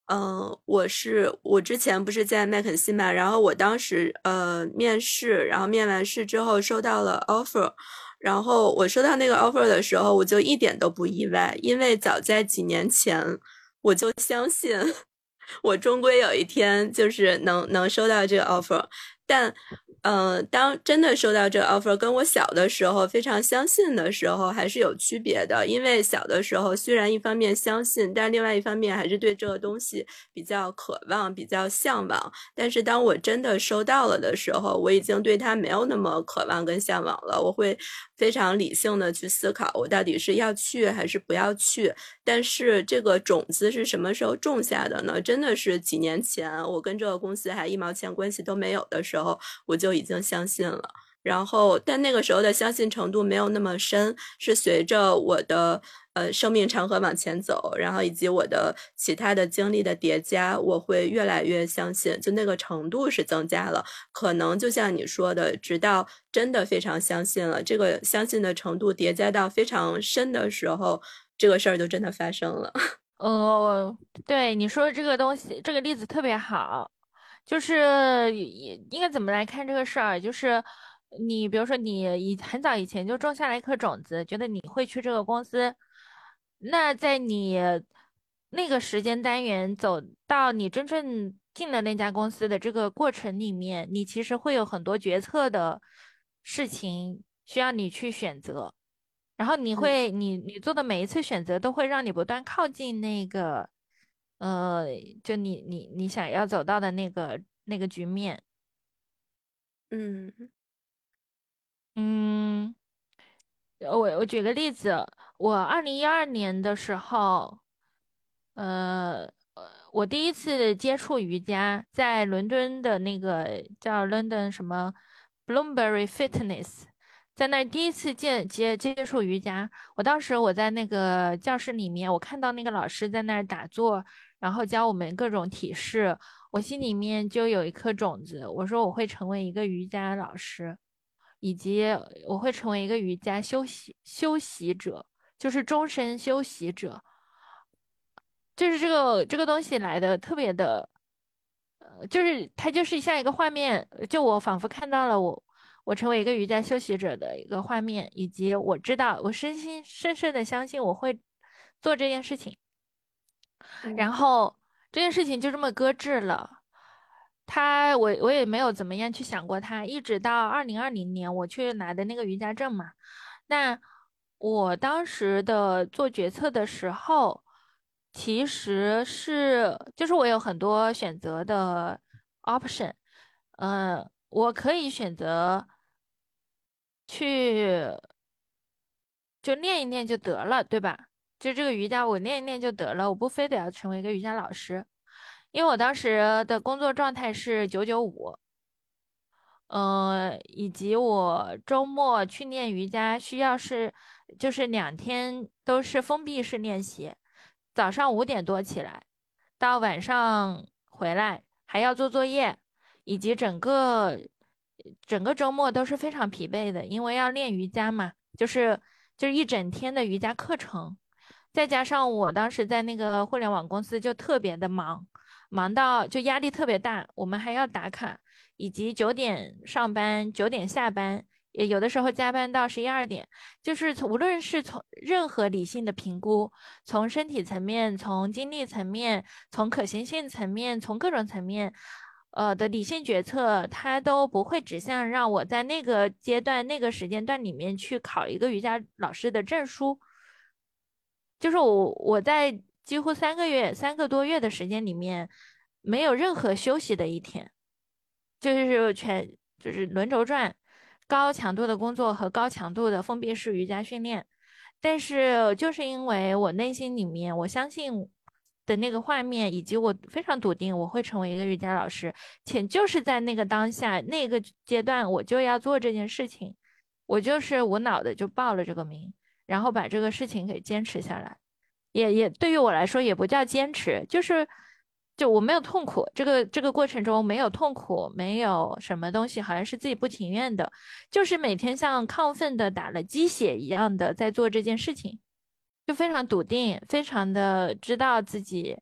嗯，我是我之前不是在麦肯锡嘛，然后我当时呃面试，然后面完试之后收到了 offer，然后我收到那个 offer 的时候，我就一点都不意外，因为早在几年前我就相信。我终归有一天就是能能收到这个 offer，但。嗯，当真的收到这个 offer，跟我小的时候非常相信的时候还是有区别的。因为小的时候虽然一方面相信，但另外一方面还是对这个东西比较渴望、比较向往。但是当我真的收到了的时候，我已经对它没有那么渴望跟向往了。我会非常理性的去思考，我到底是要去还是不要去。但是这个种子是什么时候种下的呢？真的是几年前，我跟这个公司还一毛钱关系都没有的时候，我就。已经相信了，然后但那个时候的相信程度没有那么深，是随着我的呃生命长河往前走，然后以及我的其他的经历的叠加，我会越来越相信，就那个程度是增加了。可能就像你说的，直到真的非常相信了，这个相信的程度叠加到非常深的时候，这个事儿就真的发生了。
哦，对你说的这个东西，这个例子特别好。就是应该怎么来看这个事儿？就是你比如说你以很早以前就种下了一颗种子，觉得你会去这个公司，那在你那个时间单元走到你真正进了那家公司的这个过程里面，你其实会有很多决策的事情需要你去选择，然后你会你你做的每一次选择都会让你不断靠近那个。呃，就你你你想要走到的那个那个局面，
嗯
嗯，我我举个例子，我二零一二年的时候，呃我第一次接触瑜伽，在伦敦的那个叫 London 什么 Bloomberry Fitness。在那第一次接接接触瑜伽，我当时我在那个教室里面，我看到那个老师在那打坐，然后教我们各种体式，我心里面就有一颗种子，我说我会成为一个瑜伽老师，以及我会成为一个瑜伽修习修习者，就是终身修习者，就是这个这个东西来的特别的，呃，就是它就是像一个画面，就我仿佛看到了我。我成为一个瑜伽修习者的一个画面，以及我知道，我深心深深的相信我会做这件事情，然后这件事情就这么搁置了。他，我我也没有怎么样去想过他，一直到二零二零年我去拿的那个瑜伽证嘛。那我当时的做决策的时候，其实是就是我有很多选择的 option，嗯，我可以选择。去就练一练就得了，对吧？就这个瑜伽，我练一练就得了，我不非得要成为一个瑜伽老师。因为我当时的工作状态是九九五，嗯，以及我周末去练瑜伽需要是就是两天都是封闭式练习，早上五点多起来，到晚上回来还要做作业，以及整个。整个周末都是非常疲惫的，因为要练瑜伽嘛，就是就是一整天的瑜伽课程，再加上我当时在那个互联网公司就特别的忙，忙到就压力特别大，我们还要打卡，以及九点上班，九点下班，也有的时候加班到十一二点，就是从无论是从任何理性的评估，从身体层面，从精力层面，从可行性层面，从各种层面。呃的理性决策，它都不会指向让我在那个阶段、那个时间段里面去考一个瑜伽老师的证书。就是我我在几乎三个月、三个多月的时间里面，没有任何休息的一天，就是全就是轮轴转，高强度的工作和高强度的封闭式瑜伽训练。但是就是因为我内心里面，我相信。的那个画面，以及我非常笃定我会成为一个瑜伽老师，且就是在那个当下那个阶段，我就要做这件事情，我就是无脑的就报了这个名，然后把这个事情给坚持下来，也也对于我来说也不叫坚持，就是就我没有痛苦，这个这个过程中没有痛苦，没有什么东西好像是自己不情愿的，就是每天像亢奋的打了鸡血一样的在做这件事情，就非常笃定，非常的知道自己，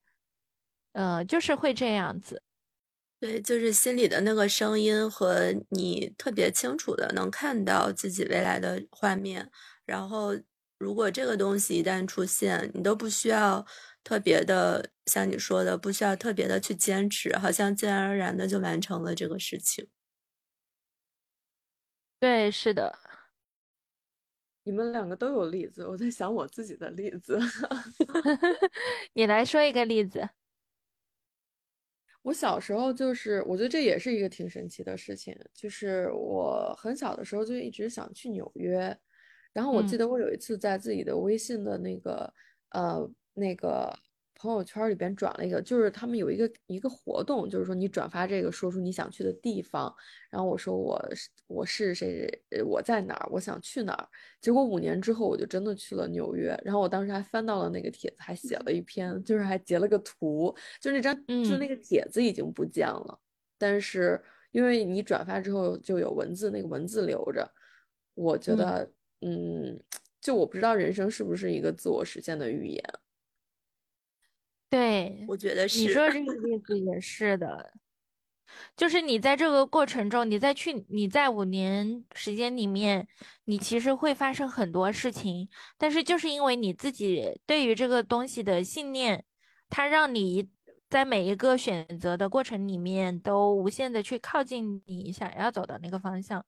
呃，就是会这样子。
对，就是心里的那个声音和你特别清楚的能看到自己未来的画面，然后如果这个东西一旦出现，你都不需要。特别的，像你说的，不需要特别的去坚持，好像自然而然的就完成了这个事情。
对，是的。
你们两个都有例子，我在想我自己的例子。
你来说一个例子。
我小时候就是，我觉得这也是一个挺神奇的事情，就是我很小的时候就一直想去纽约，然后我记得我有一次在自己的微信的那个呃。那个朋友圈里边转了一个，就是他们有一个一个活动，就是说你转发这个，说出你想去的地方。然后我说我我是谁，我在哪儿，我想去哪儿。结果五年之后，我就真的去了纽约。然后我当时还翻到了那个帖子，还写了一篇，就是还截了个图，就那张，就那个帖子已经不见了。但是因为你转发之后就有文字，那个文字留着。我觉得，嗯，就我不知道人生是不是一个自我实现的预言。
对，
我觉得是。
你说这个例子也是的，就是你在这个过程中，你在去，你在五年时间里面，你其实会发生很多事情，但是就是因为你自己对于这个东西的信念，它让你在每一个选择的过程里面都无限的去靠近你想要走的那个方向，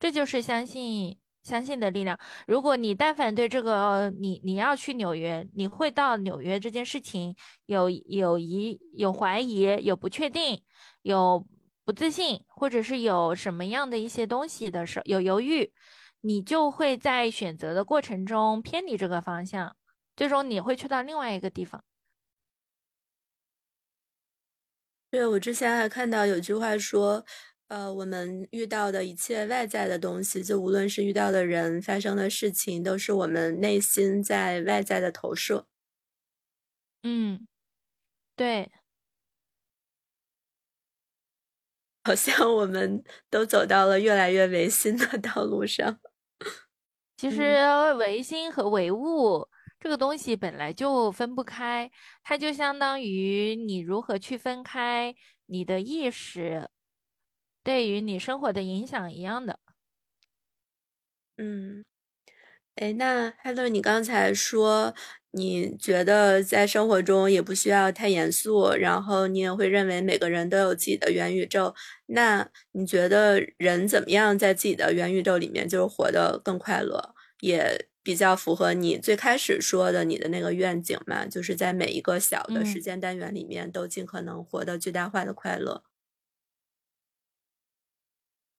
这就是相信。相信的力量。如果你但凡对这个，你你要去纽约，你会到纽约这件事情有有疑、有怀疑、有不确定、有不自信，或者是有什么样的一些东西的时候，有犹豫，你就会在选择的过程中偏离这个方向，最终你会去到另外一个地方。
对，我之前还看到有句话说。呃，我们遇到的一切外在的东西，就无论是遇到的人、发生的事情，都是我们内心在外在的投射。
嗯，对。
好像我们都走到了越来越唯心的道路上。
其实唯心和唯物这个东西本来就分不开，它就相当于你如何去分开你的意识。对于你生活的影响一样的，
嗯，哎，那 Hello，你刚才说你觉得在生活中也不需要太严肃，然后你也会认为每个人都有自己的元宇宙。那你觉得人怎么样在自己的元宇宙里面就是活得更快乐，也比较符合你最开始说的你的那个愿景嘛？就是在每一个小的时间单元里面都尽可能活得最大化的快乐。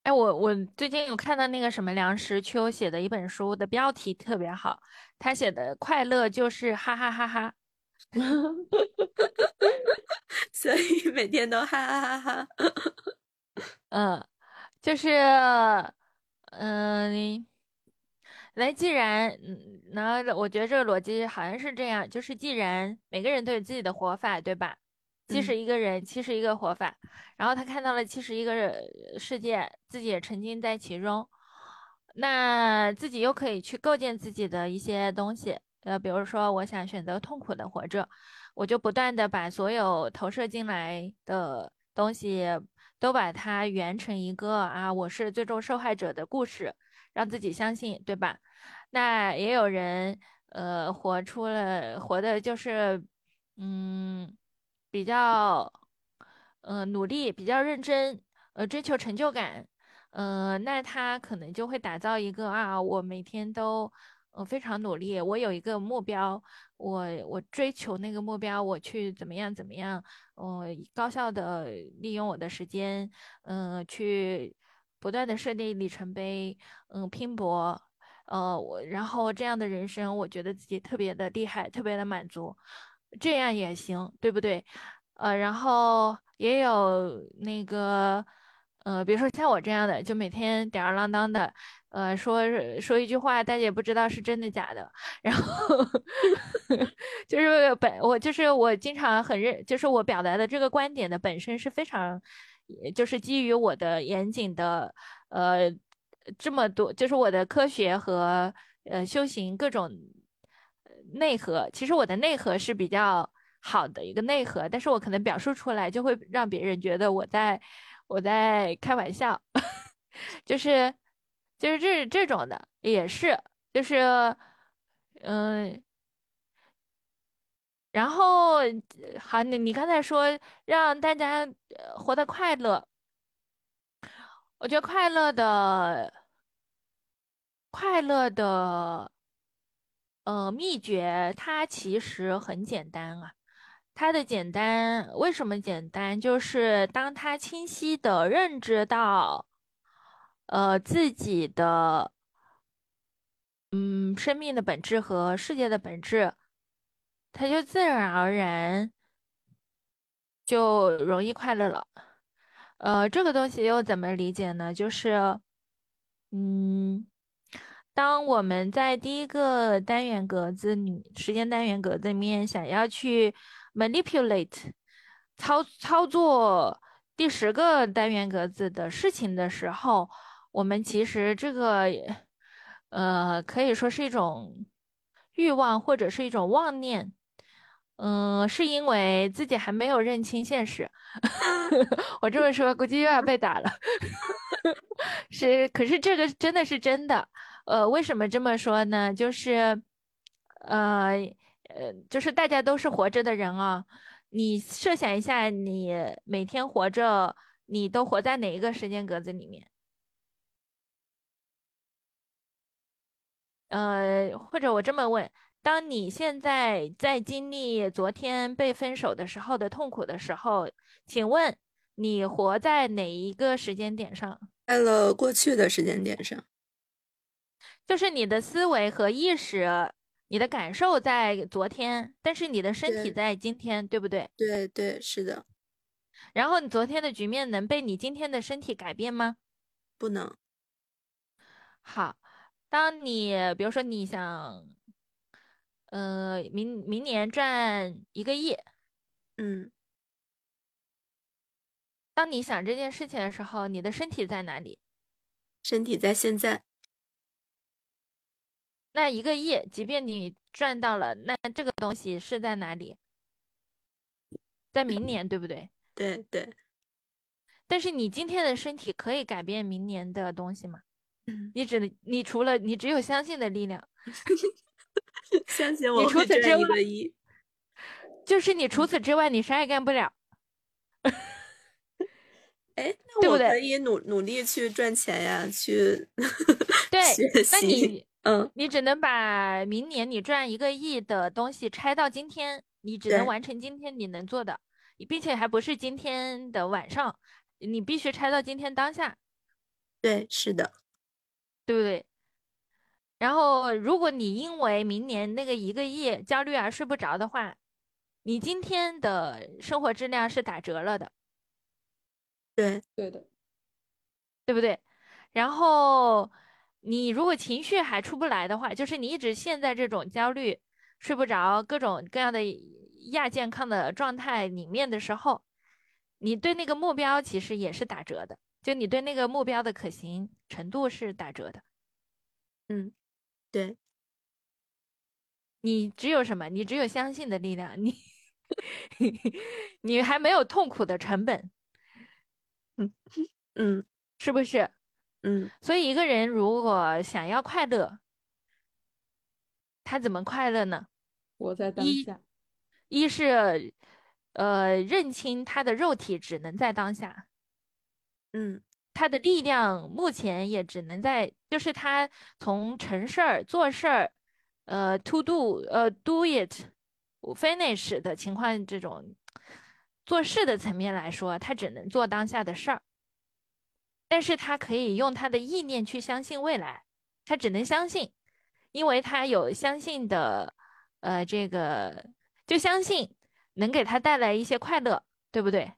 哎，我我最近有看到那个什么梁实秋写的一本书的标题特别好，他写的快乐就是哈哈哈哈，
所以每天都哈哈哈哈。
嗯，就是嗯，那既然嗯，那我觉得这个逻辑好像是这样，就是既然每个人都有自己的活法，对吧？七十一个人，七十一个活法，然后他看到了七十一个世界，自己也沉浸在其中，那自己又可以去构建自己的一些东西，呃，比如说我想选择痛苦的活着，我就不断的把所有投射进来的东西都把它圆成一个啊，我是最终受害者的故事，让自己相信，对吧？那也有人呃活出了活的就是嗯。比较，呃，努力，比较认真，呃，追求成就感，呃，那他可能就会打造一个啊，我每天都，呃，非常努力，我有一个目标，我我追求那个目标，我去怎么样怎么样，呃，高效的利用我的时间，嗯，去不断的设定里程碑，嗯，拼搏，呃，我然后这样的人生，我觉得自己特别的厉害，特别的满足。这样也行，对不对？呃，然后也有那个，呃，比如说像我这样的，就每天吊儿郎当的，呃，说说一句话，大家也不知道是真的假的，然后 就是本我就是我经常很认，就是我表达的这个观点的本身是非常，就是基于我的严谨的，呃，这么多，就是我的科学和呃修行各种内核，其实我的内核是比较。好的一个内核，但是我可能表述出来就会让别人觉得我在我在开玩笑，就是就是这这种的也是就是嗯，然后好，你你刚才说让大家活得快乐，我觉得快乐的快乐的呃秘诀，它其实很简单啊。它的简单为什么简单？就是当他清晰的认知到，呃，自己的，嗯，生命的本质和世界的本质，他就自然而然就容易快乐了。呃，这个东西又怎么理解呢？就是，嗯，当我们在第一个单元格子里，时间单元格子里面想要去。manipulate 操操作第十个单元格子的事情的时候，我们其实这个呃可以说是一种欲望或者是一种妄念，嗯，是因为自己还没有认清现实。我这么说估计又要被打了。是，可是这个真的是真的。呃，为什么这么说呢？就是呃。呃，就是大家都是活着的人啊，你设想一下，你每天活着，你都活在哪一个时间格子里面？呃，或者我这么问，当你现在在经历昨天被分手的时候的痛苦的时候，请问你活在哪一个时间点上？
在了过去的时间点上，
就是你的思维和意识。你的感受在昨天，但是你的身体在今天，对不对？
对对，是的。
然后你昨天的局面能被你今天的身体改变吗？
不能。
好，当你比如说你想，呃，明明年赚一个亿，
嗯，
当你想这件事情的时候，你的身体在哪里？
身体在现在。
那一个亿，即便你赚到了，那这个东西是在哪里？在明年，对不对？
对对。
但是你今天的身体可以改变明年的东西吗？嗯你只能，你除了你只有相信的力量。
相信我你除此之外。
就是你除此之外，你啥也干不了。
哎，那我可以努努力去赚钱呀，去
对，
那
你。
嗯，
你只能把明年你赚一个亿的东西拆到今天，你只能完成今天你能做的，并且还不是今天的晚上，你必须拆到今天当下。
对，是的，
对不对？然后，如果你因为明年那个一个亿焦虑而睡不着的话，你今天的生活质量是打折了的。
对，
对的，
对不对？然后。你如果情绪还出不来的话，就是你一直陷在这种焦虑、睡不着、各种各样的亚健康的状态里面的时候，你对那个目标其实也是打折的，就你对那个目标的可行程度是打折的。
嗯，对，
你只有什么？你只有相信的力量，你 你还没有痛苦的成本。
嗯 嗯，
是不是？
嗯，
所以一个人如果想要快乐，他怎么快乐呢？
活在当下。
一是，呃，认清他的肉体只能在当下。
嗯，
他的力量目前也只能在，就是他从成事儿、做事儿，呃，to do，呃，do it，finish 的情况这种做事的层面来说，他只能做当下的事儿。但是他可以用他的意念去相信未来，他只能相信，因为他有相信的，呃，这个就相信能给他带来一些快乐，对不对？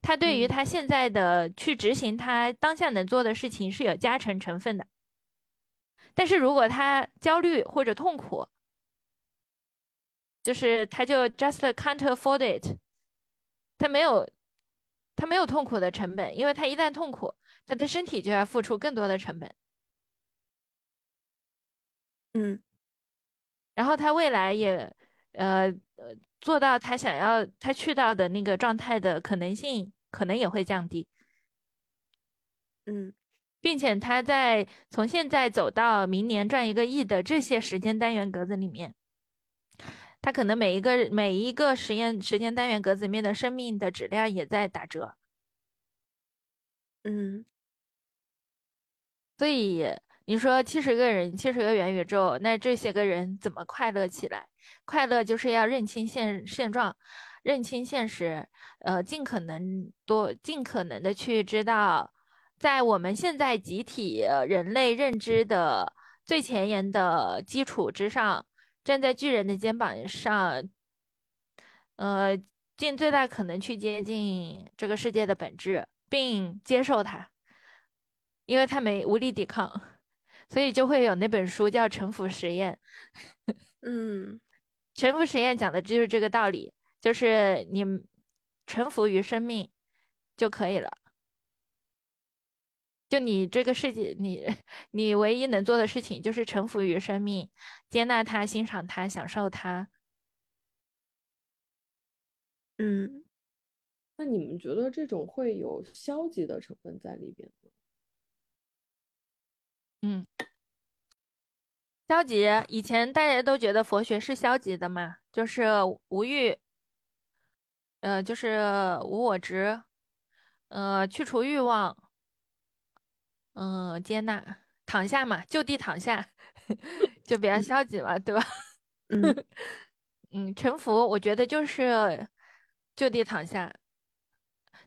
他对于他现在的去执行他当下能做的事情是有加成成分的。但是如果他焦虑或者痛苦，就是他就 just can't afford it，他没有他没有痛苦的成本，因为他一旦痛苦，他的身体就要付出更多的成本。
嗯，
然后他未来也呃呃做到他想要他去到的那个状态的可能性可能也会降低。
嗯。
并且他在从现在走到明年赚一个亿的这些时间单元格子里面，他可能每一个每一个实验时间单元格子里面的生命的质量也在打折。
嗯，
所以你说七十个人，七十个元宇宙，那这些个人怎么快乐起来？快乐就是要认清现现状，认清现实，呃，尽可能多，尽可能的去知道。在我们现在集体人类认知的最前沿的基础之上，站在巨人的肩膀上，呃，尽最大可能去接近这个世界的本质，并接受它，因为他没无力抵抗，所以就会有那本书叫《沉浮实验》。
嗯，
沉浮实验讲的就是这个道理，就是你臣服于生命就可以了。就你这个世界，你你唯一能做的事情就是臣服于生命，接纳它，欣赏它，享受它。
嗯，
那你们觉得这种会有消极的成分在里边吗？
嗯，消极，以前大家都觉得佛学是消极的嘛，就是无欲，呃，就是无我执，呃，去除欲望。嗯，接纳，躺下嘛，就地躺下，就比较消极嘛，对吧？
嗯
嗯，臣服，我觉得就是就地躺下，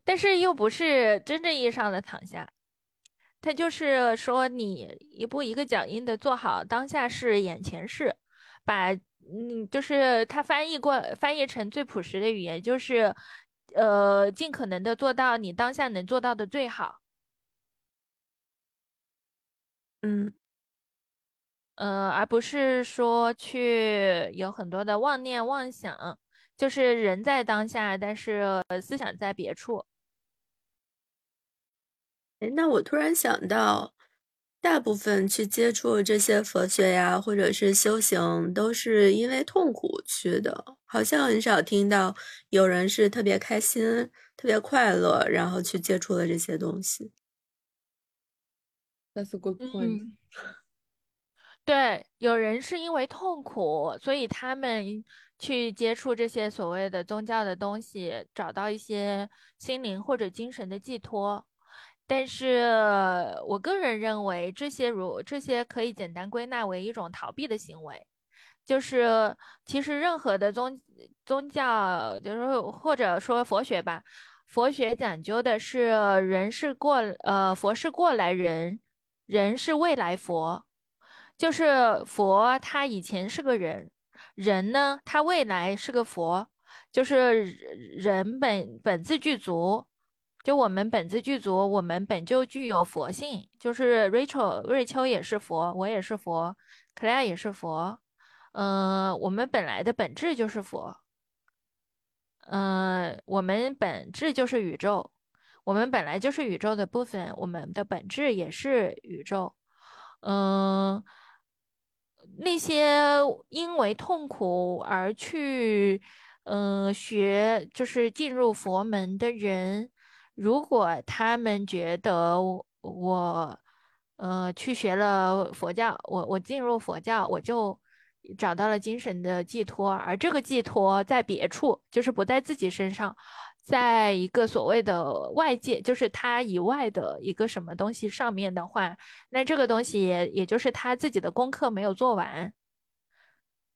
但是又不是真正意义上的躺下，他就是说你一步一个脚印的做好当下事、眼前事，把嗯，就是他翻译过翻译成最朴实的语言，就是呃，尽可能的做到你当下能做到的最好。
嗯，
呃，而不是说去有很多的妄念妄想，就是人在当下，但是思想在别处。
哎，那我突然想到，大部分去接触这些佛学呀，或者是修行，都是因为痛苦去的，好像很少听到有人是特别开心、特别快乐，然后去接触了这些东西。
That's a good point。
对，有人是因为痛苦，所以他们去接触这些所谓的宗教的东西，找到一些心灵或者精神的寄托。但是我个人认为，这些如这些可以简单归纳为一种逃避的行为。就是其实任何的宗宗教，就是或者说佛学吧，佛学讲究的是人是过呃佛是过来人。人是未来佛，就是佛，他以前是个人，人呢，他未来是个佛，就是人本本自具足，就我们本自具足，我们本就具有佛性，就是 Rachel 瑞秋也是佛，我也是佛，Claire 也是佛，嗯，我们本来的本质就是佛，嗯，我们本质就是宇宙。我们本来就是宇宙的部分，我们的本质也是宇宙。嗯，那些因为痛苦而去，嗯，学就是进入佛门的人，如果他们觉得我，呃，去学了佛教，我我进入佛教，我就找到了精神的寄托，而这个寄托在别处，就是不在自己身上。在一个所谓的外界，就是他以外的一个什么东西上面的话，那这个东西也也就是他自己的功课没有做完，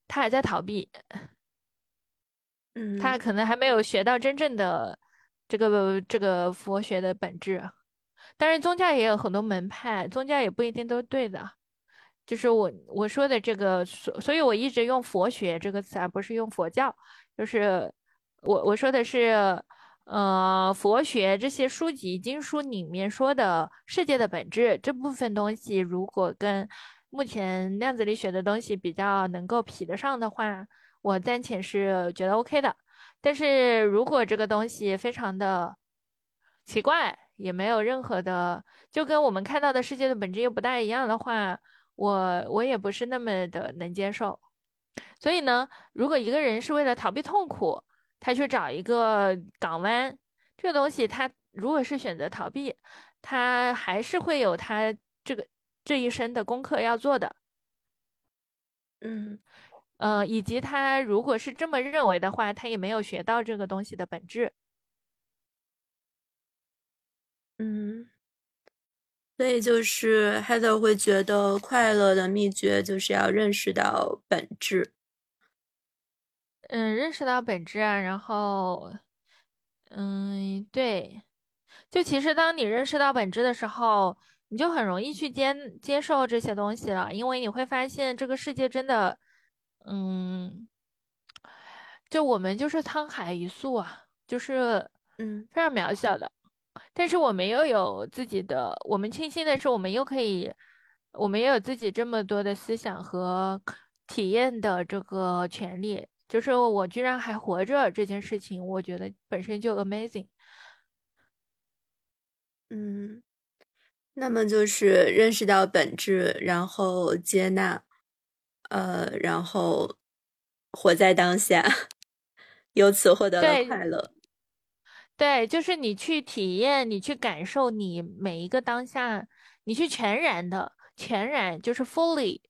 他还在逃避，
嗯，
他可能还没有学到真正的这个这个佛学的本质。当然，宗教也有很多门派，宗教也不一定都对的。就是我我说的这个，所所以我一直用佛学这个词，而不是用佛教，就是。我我说的是，呃，佛学这些书籍经书里面说的世界的本质这部分东西，如果跟目前量子力学的东西比较能够匹得上的话，我暂且是觉得 OK 的。但是如果这个东西非常的奇怪，也没有任何的，就跟我们看到的世界的本质又不大一样的话，我我也不是那么的能接受。所以呢，如果一个人是为了逃避痛苦，他去找一个港湾，这个东西他如果是选择逃避，他还是会有他这个这一生的功课要做的。
嗯，
呃，以及他如果是这么认为的话，他也没有学到这个东西的本质。
嗯，所以就是 Heather 会觉得快乐的秘诀就是要认识到本质。
嗯，认识到本质啊，然后，嗯，对，就其实当你认识到本质的时候，你就很容易去接接受这些东西了，因为你会发现这个世界真的，嗯，就我们就是沧海一粟啊，就是
嗯
非常渺小的，但是我们又有自己的，我们庆幸的是，我们又可以，我们也有自己这么多的思想和体验的这个权利。就是我居然还活着这件事情，我觉得本身就 amazing。
嗯，那么就是认识到本质，然后接纳，呃，然后活在当下，由此获得了快乐。
对，就是你去体验，你去感受你每一个当下，你去全然的、全然就是 fully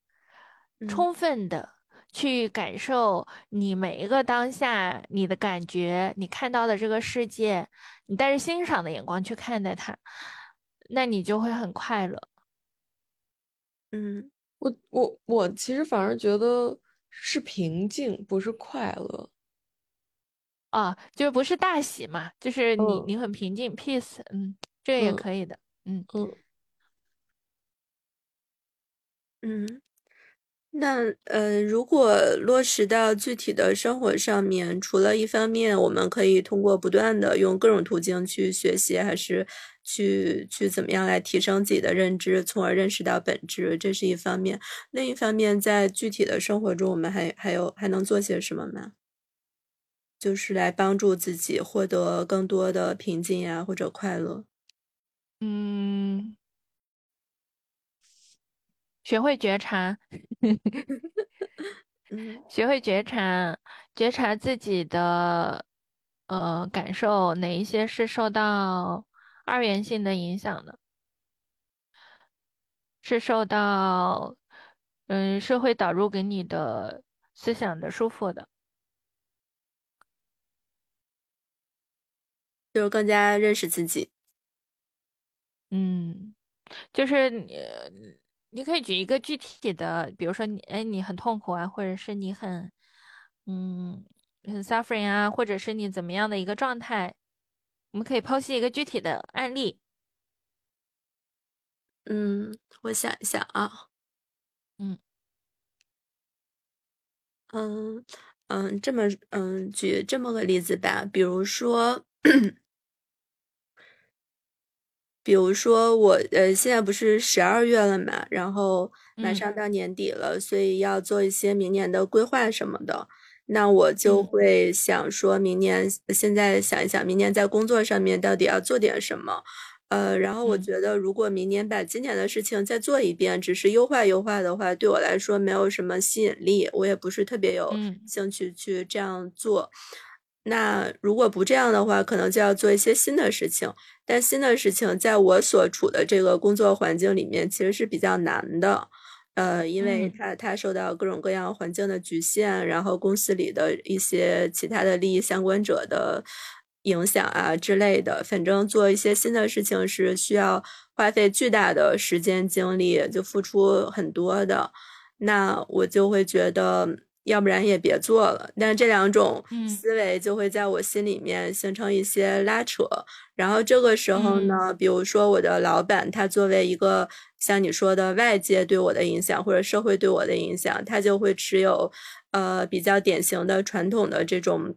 充分的。去感受你每一个当下，你的感觉，你看到的这个世界，你带着欣赏的眼光去看待它，那你就会很快乐。
嗯，
我我我其实反而觉得是平静，不是快乐。
啊，就是不是大喜嘛，就是你你很平静，peace，嗯，这个也可以的，嗯
嗯
嗯。那呃，如果落实到具体的生活上面，除了一方面，我们可以通过不断的用各种途径去学习，还是去去怎么样来提升自己的认知，从而认识到本质，这是一方面。另一方面，在具体的生活中，我们还还有还能做些什么吗？就是来帮助自己获得更多的平静呀，或者快乐。
嗯。学会觉察，学会觉察，觉察自己的呃感受，哪一些是受到二元性的影响呢，是受到嗯社会导入给你的思想的束缚的，
就是更加认识自己。
嗯，就是你。你可以举一个具体的，比如说你，哎，你很痛苦啊，或者是你很，嗯，很 suffering 啊，或者是你怎么样的一个状态，我们可以剖析一个具体的案例。
嗯，我想一想啊，
嗯，
嗯嗯，这么嗯，举这么个例子吧，比如说。比如说我呃现在不是十二月了嘛，然后马上到年底了，所以要做一些明年的规划什么的。那我就会想说，明年现在想一想，明年在工作上面到底要做点什么。呃，然后我觉得，如果明年把今年的事情再做一遍，只是优化优化的话，对我来说没有什么吸引力，我也不是特别有兴趣去这样做。那如果不这样的话，可能就要做一些新的事情。但新的事情在我所处的这个工作环境里面，其实是比较难的。呃，因为他他受到各种各样环境的局限，然后公司里的一些其他的利益相关者的影响啊之类的。反正做一些新的事情是需要花费巨大的时间精力，就付出很多的。那我就会觉得。要不然也别做了，但这两种思维就会在我心里面形成一些拉扯。然后这个时候呢，比如说我的老板，他作为一个像你说的外界对我的影响或者社会对我的影响，他就会持有呃比较典型的传统的这种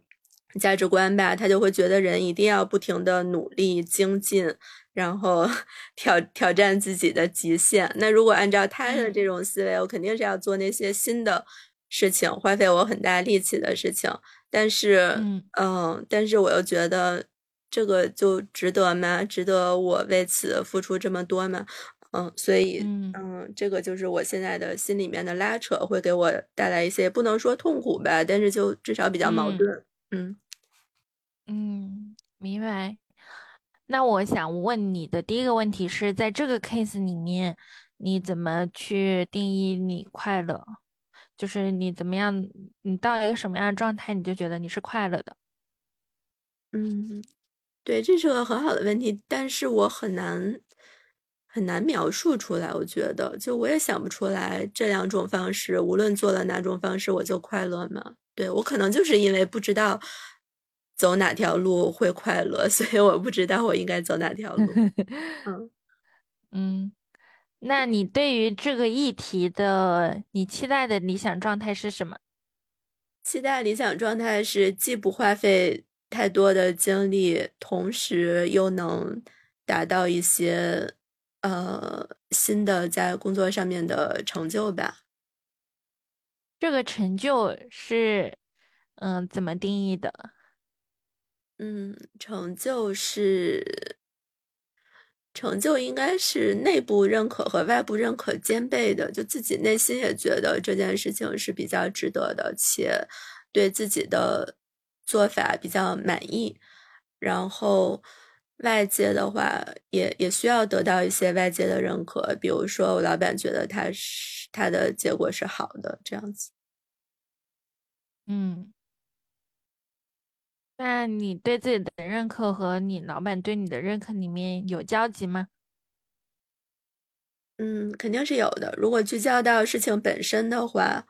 价值观吧，他就会觉得人一定要不停的努力精进，然后 挑挑战自己的极限。那如果按照他的这种思维，我肯定是要做那些新的事情，花费我很大力气的事情。但是，嗯，但是我又觉得这个就值得吗？值得我为此付出这么多吗？嗯，所以，嗯，这个就是我现在的心里面的拉扯，会给我带来一些不能说痛苦吧，但是就至少比较矛盾。
嗯嗯，明白。那我想问你的第一个问题是在这个 case 里面，你怎么去定义你快乐？就是你怎么样，你到一个什么样的状态，你就觉得你是快乐的？
嗯，对，这是个很好的问题，但是我很难很难描述出来。我觉得，就我也想不出来这两种方式，无论做了哪种方式，我就快乐吗？对我可能就是因为不知道走哪条路会快乐，所以我不知道我应该走哪条路。
嗯嗯，那你对于这个议题的你期待的理想状态是什么？
期待理想状态是既不花费太多的精力，同时又能达到一些呃新的在工作上面的成就吧。
这个成就是嗯怎么定义的？
嗯，成就是成就，应该是内部认可和外部认可兼备的。就自己内心也觉得这件事情是比较值得的，且对自己的做法比较满意。然后外界的话，也也需要得到一些外界的认可，比如说我老板觉得他是。他的结果是好的，这样子。
嗯，那你对自己的认可和你老板对你的认可里面有交集吗？
嗯，肯定是有的。如果聚焦到事情本身的话，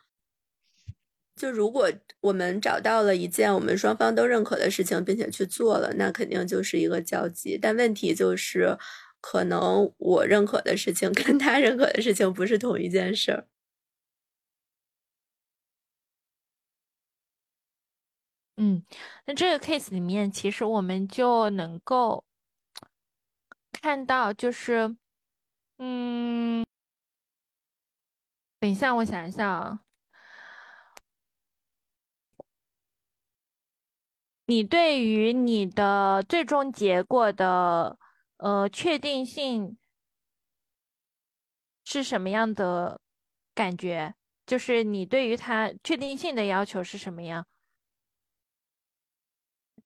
就如果我们找到了一件我们双方都认可的事情，并且去做了，那肯定就是一个交集。但问题就是。可能我认可的事情跟他认可的事情不是同一件事儿。
嗯，那这个 case 里面，其实我们就能够看到，就是，嗯，等一下，我想一下啊，你对于你的最终结果的。呃，确定性是什么样的感觉？就是你对于它确定性的要求是什么样？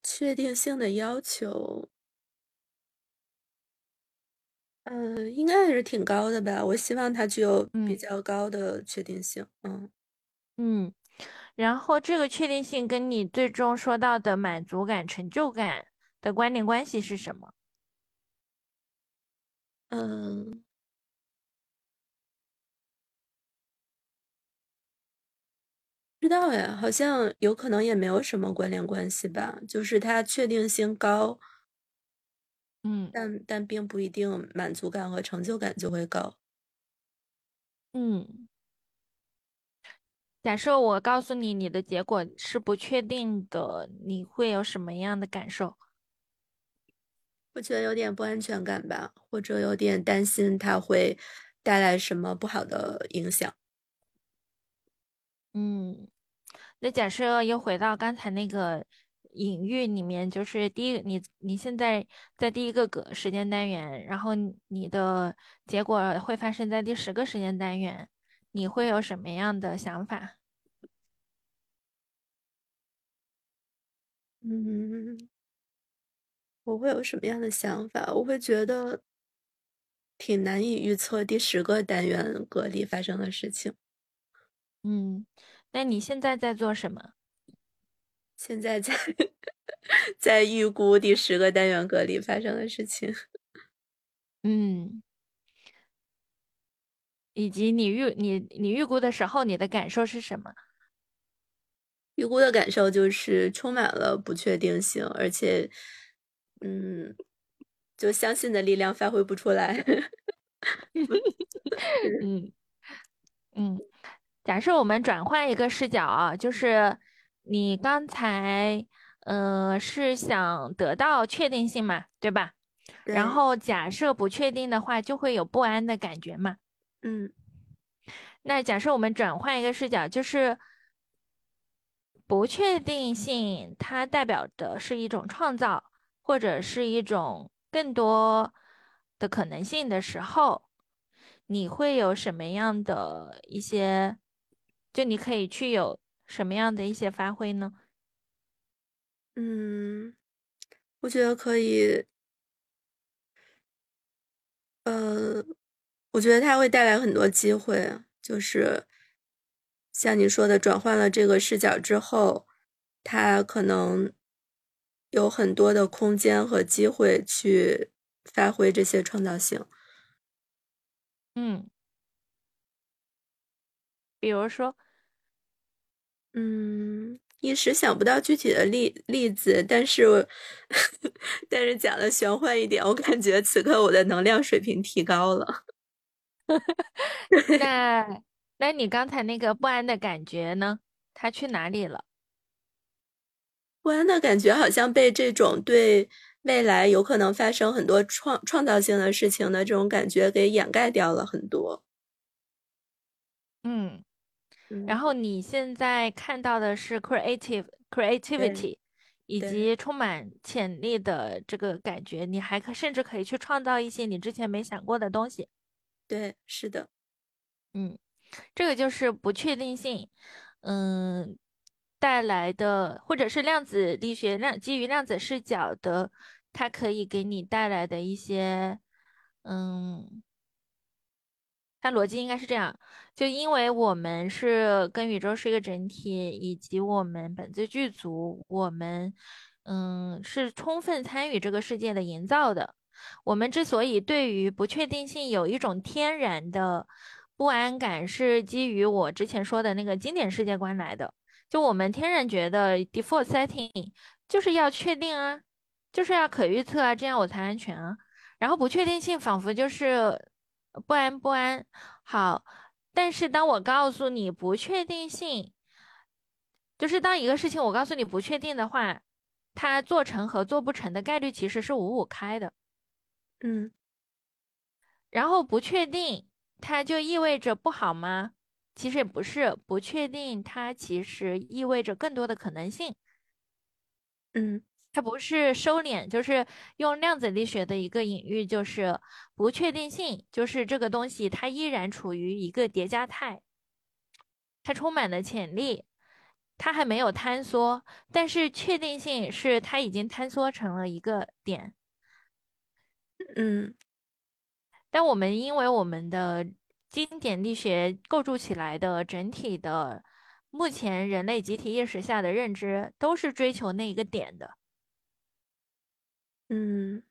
确定性的要求，嗯，应该还是挺高的吧。我希望它具有比较高的确定性。嗯
嗯，然后这个确定性跟你最终说到的满足感、成就感的关联关系是什么？
嗯，不知道呀，好像有可能也没有什么关联关系吧。就是它确定性高，
嗯，
但但并不一定满足感和成就感就会高。
嗯，假设我告诉你你的结果是不确定的，你会有什么样的感受？
我觉得有点不安全感吧，或者有点担心它会带来什么不好的影响。
嗯，那假设又回到刚才那个隐喻里面，就是第一，你你现在在第一个个时间单元，然后你的结果会发生在第十个时间单元，你会有什么样的想法？
嗯。我会有什么样的想法？我会觉得挺难以预测第十个单元格里发生的事情。
嗯，那你现在在做什么？
现在在在预估第十个单元格里发生的事情。
嗯，以及你预你你预估的时候，你的感受是什么？
预估的感受就是充满了不确定性，而且。嗯，就相信的力量发挥不出来。
嗯嗯，假设我们转换一个视角啊，就是你刚才呃，是想得到确定性嘛，对吧？然后假设不确定的话，就会有不安的感觉嘛。
嗯，
那假设我们转换一个视角，就是不确定性，它代表的是一种创造，或者是一种更多的可能性的时候，你会有什么样的一些？就你可以去有什么样的一些发挥呢？
嗯，我觉得可以。呃，我觉得它会带来很多机会，就是像你说的，转换了这个视角之后，它可能有很多的空间和机会去发挥这些创造性。
嗯，比如说，
嗯。一时想不到具体的例例子，但是 但是讲的玄幻一点，我感觉此刻我的能量水平提高了。
那那你刚才那个不安的感觉呢？他去哪里了？
不安的感觉好像被这种对未来有可能发生很多创创造性的事情的这种感觉给掩盖掉了很多。
嗯。然后你现在看到的是 creative creativity，以及充满潜力的这个感觉，你还可甚至可以去创造一些你之前没想过的东西。
对，是的，
嗯，这个就是不确定性，嗯，带来的，或者是量子力学量基于量子视角的，它可以给你带来的一些，嗯。它逻辑应该是这样，就因为我们是跟宇宙是一个整体，以及我们本自具足，我们嗯是充分参与这个世界的营造的。我们之所以对于不确定性有一种天然的不安感，是基于我之前说的那个经典世界观来的。就我们天然觉得 default setting 就是要确定啊，就是要可预测啊，这样我才安全啊。然后不确定性仿佛就是。不安不安，好。但是当我告诉你不确定性，就是当一个事情我告诉你不确定的话，它做成和做不成的概率其实是五五开的。
嗯。
然后不确定，它就意味着不好吗？其实也不是，不确定它其实意味着更多的可能性。
嗯。
它不是收敛，就是用量子力学的一个隐喻，就是不确定性，就是这个东西它依然处于一个叠加态，它充满了潜力，它还没有坍缩，但是确定性是它已经坍缩成了一个点。
嗯，
但我们因为我们的经典力学构筑起来的整体的，目前人类集体意识下的认知都是追求那一个点的。
嗯，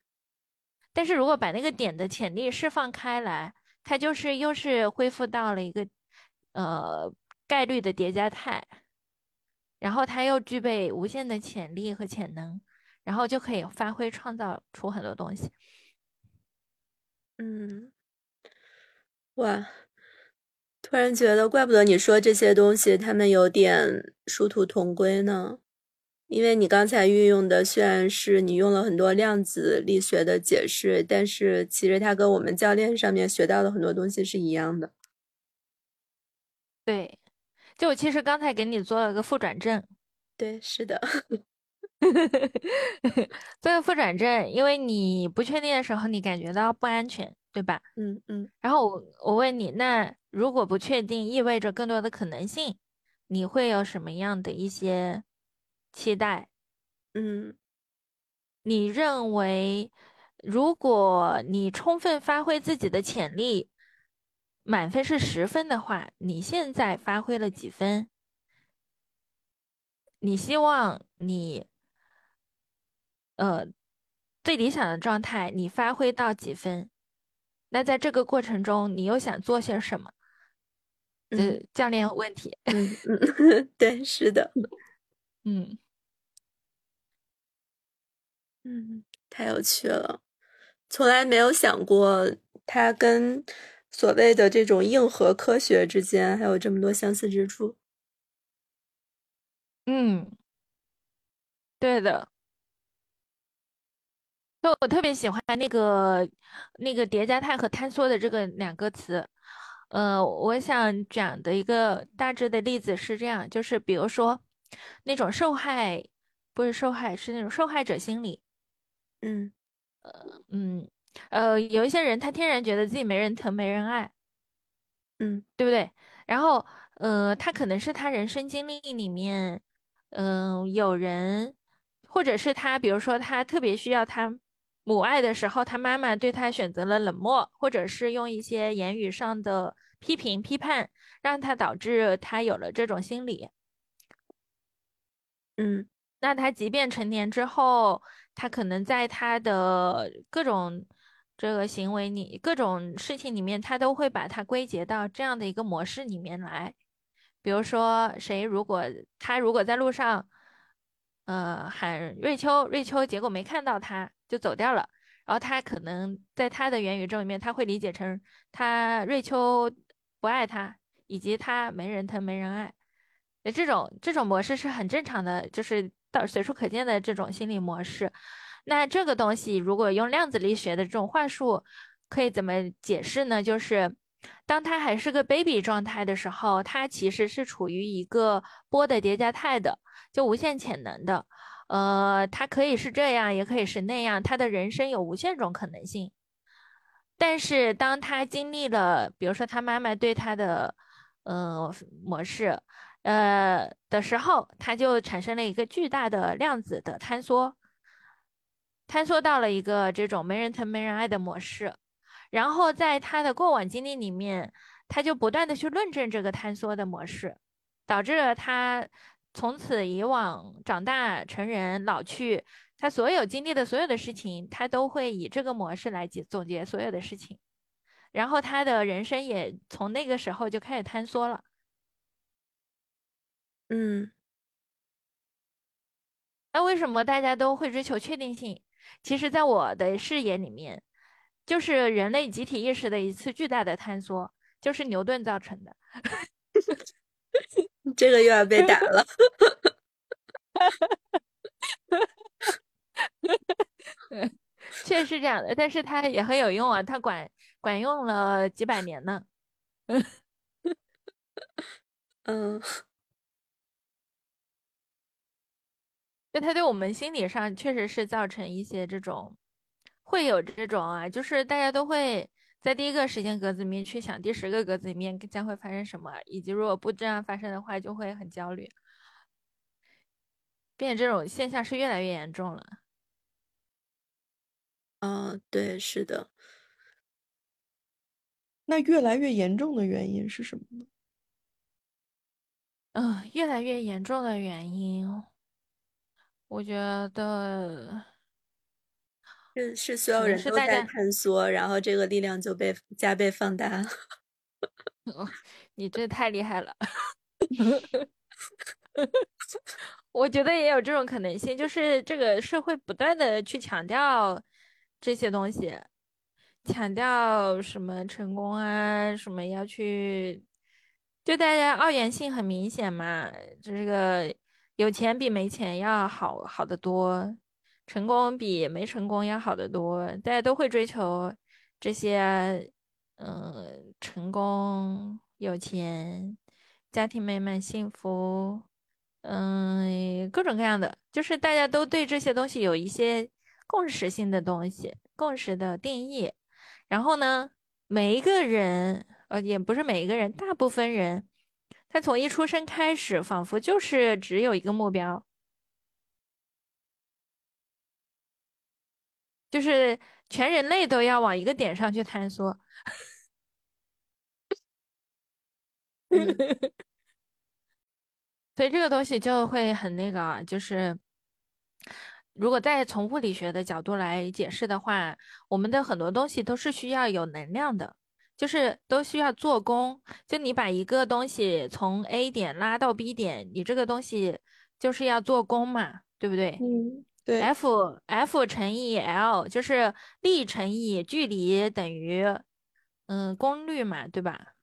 但是如果把那个点的潜力释放开来，它就是又是恢复到了一个呃概率的叠加态，然后它又具备无限的潜力和潜能，然后就可以发挥创造出很多东西。
嗯，哇，突然觉得怪不得你说这些东西，他们有点殊途同归呢。因为你刚才运用的虽然是你用了很多量子力学的解释，但是其实它跟我们教练上面学到的很多东西是一样的。
对，就我其实刚才给你做了个负转正。
对，是的，
做个副转正，因为你不确定的时候，你感觉到不安全，对吧？
嗯嗯。
然后我我问你，那如果不确定意味着更多的可能性，你会有什么样的一些？期待，
嗯，
你认为，如果你充分发挥自己的潜力，满分是十分的话，你现在发挥了几分？你希望你，呃，最理想的状态，你发挥到几分？那在这个过程中，你又想做些什么？呃，教练有问题，
嗯嗯，对，是的，
嗯。
嗯，太有趣了，从来没有想过它跟所谓的这种硬核科学之间还有这么多相似之处。
嗯，对的。就我特别喜欢那个那个叠加态和坍缩的这个两个词。呃，我想讲的一个大致的例子是这样，就是比如说那种受害，不是受害，是那种受害者心理。
嗯，
呃，嗯，呃，有一些人他天然觉得自己没人疼、没人爱，
嗯，
对不对？然后，呃，他可能是他人生经历里面，嗯，有人，或者是他，比如说他特别需要他。母爱的时候，他妈妈对他选择了冷漠，或者是用一些言语上的批评、批判，让他导致他有了这种心理。
嗯，
那他即便成年之后，他可能在他的各种这个行为里、各种事情里面，他都会把它归结到这样的一个模式里面来。比如说，谁如果他如果在路上，呃，喊瑞秋，瑞秋，结果没看到他。就走掉了，然后他可能在他的元宇宙里面，他会理解成他瑞秋不爱他，以及他没人疼没人爱。这种这种模式是很正常的，就是到随处可见的这种心理模式。那这个东西如果用量子力学的这种话术，可以怎么解释呢？就是当他还是个 baby 状态的时候，他其实是处于一个波的叠加态的，就无限潜能的。呃，他可以是这样，也可以是那样，他的人生有无限种可能性。但是当他经历了，比如说他妈妈对他的，呃，模式，呃的时候，他就产生了一个巨大的量子的坍缩，坍缩到了一个这种没人疼、没人爱的模式。然后在他的过往经历里面，他就不断的去论证这个坍缩的模式，导致了他。从此以往，长大成人老去，他所有经历的所有的事情，他都会以这个模式来结总结所有的事情，然后他的人生也从那个时候就开始坍缩了。
嗯，
那为什么大家都会追求确定性？其实，在我的视野里面，就是人类集体意识的一次巨大的坍缩，就是牛顿造成的。
这个又要被打了，
确实是这样的，但是它也很有用啊，它管管用了几百年呢。
嗯，
就它对我们心理上确实是造成一些这种，会有这种啊，就是大家都会。在第一个时间格子里面去想第十个格子里面将会发生什么，以及如果不这样发生的话，就会很焦虑，并且这种现象是越来越严重了。
嗯，对，是的。
那越来越严重的原因是什么呢？
嗯，越来越严重的原因，我觉得。
是是，所有人都在探索，然后这个力量就被加倍放大。
你这太厉害了！我觉得也有这种可能性，就是这个社会不断的去强调这些东西，强调什么成功啊，什么要去，就大家二元性很明显嘛，这个有钱比没钱要好好的多。成功比没成功要好得多，大家都会追求这些，嗯，成功、有钱、家庭美满、幸福，嗯，各种各样的，就是大家都对这些东西有一些共识性的东西，共识的定义。然后呢，每一个人，呃，也不是每一个人，大部分人，他从一出生开始，仿佛就是只有一个目标。就是全人类都要往一个点上去探索，所以这个东西就会很那个，就是如果再从物理学的角度来解释的话，我们的很多东西都是需要有能量的，就是都需要做功。就你把一个东西从 A 点拉到 B 点，你这个东西就是要做功嘛，对不对？
嗯。对
，F F 乘以 L 就是力乘以距离等于，嗯，功率嘛，对吧？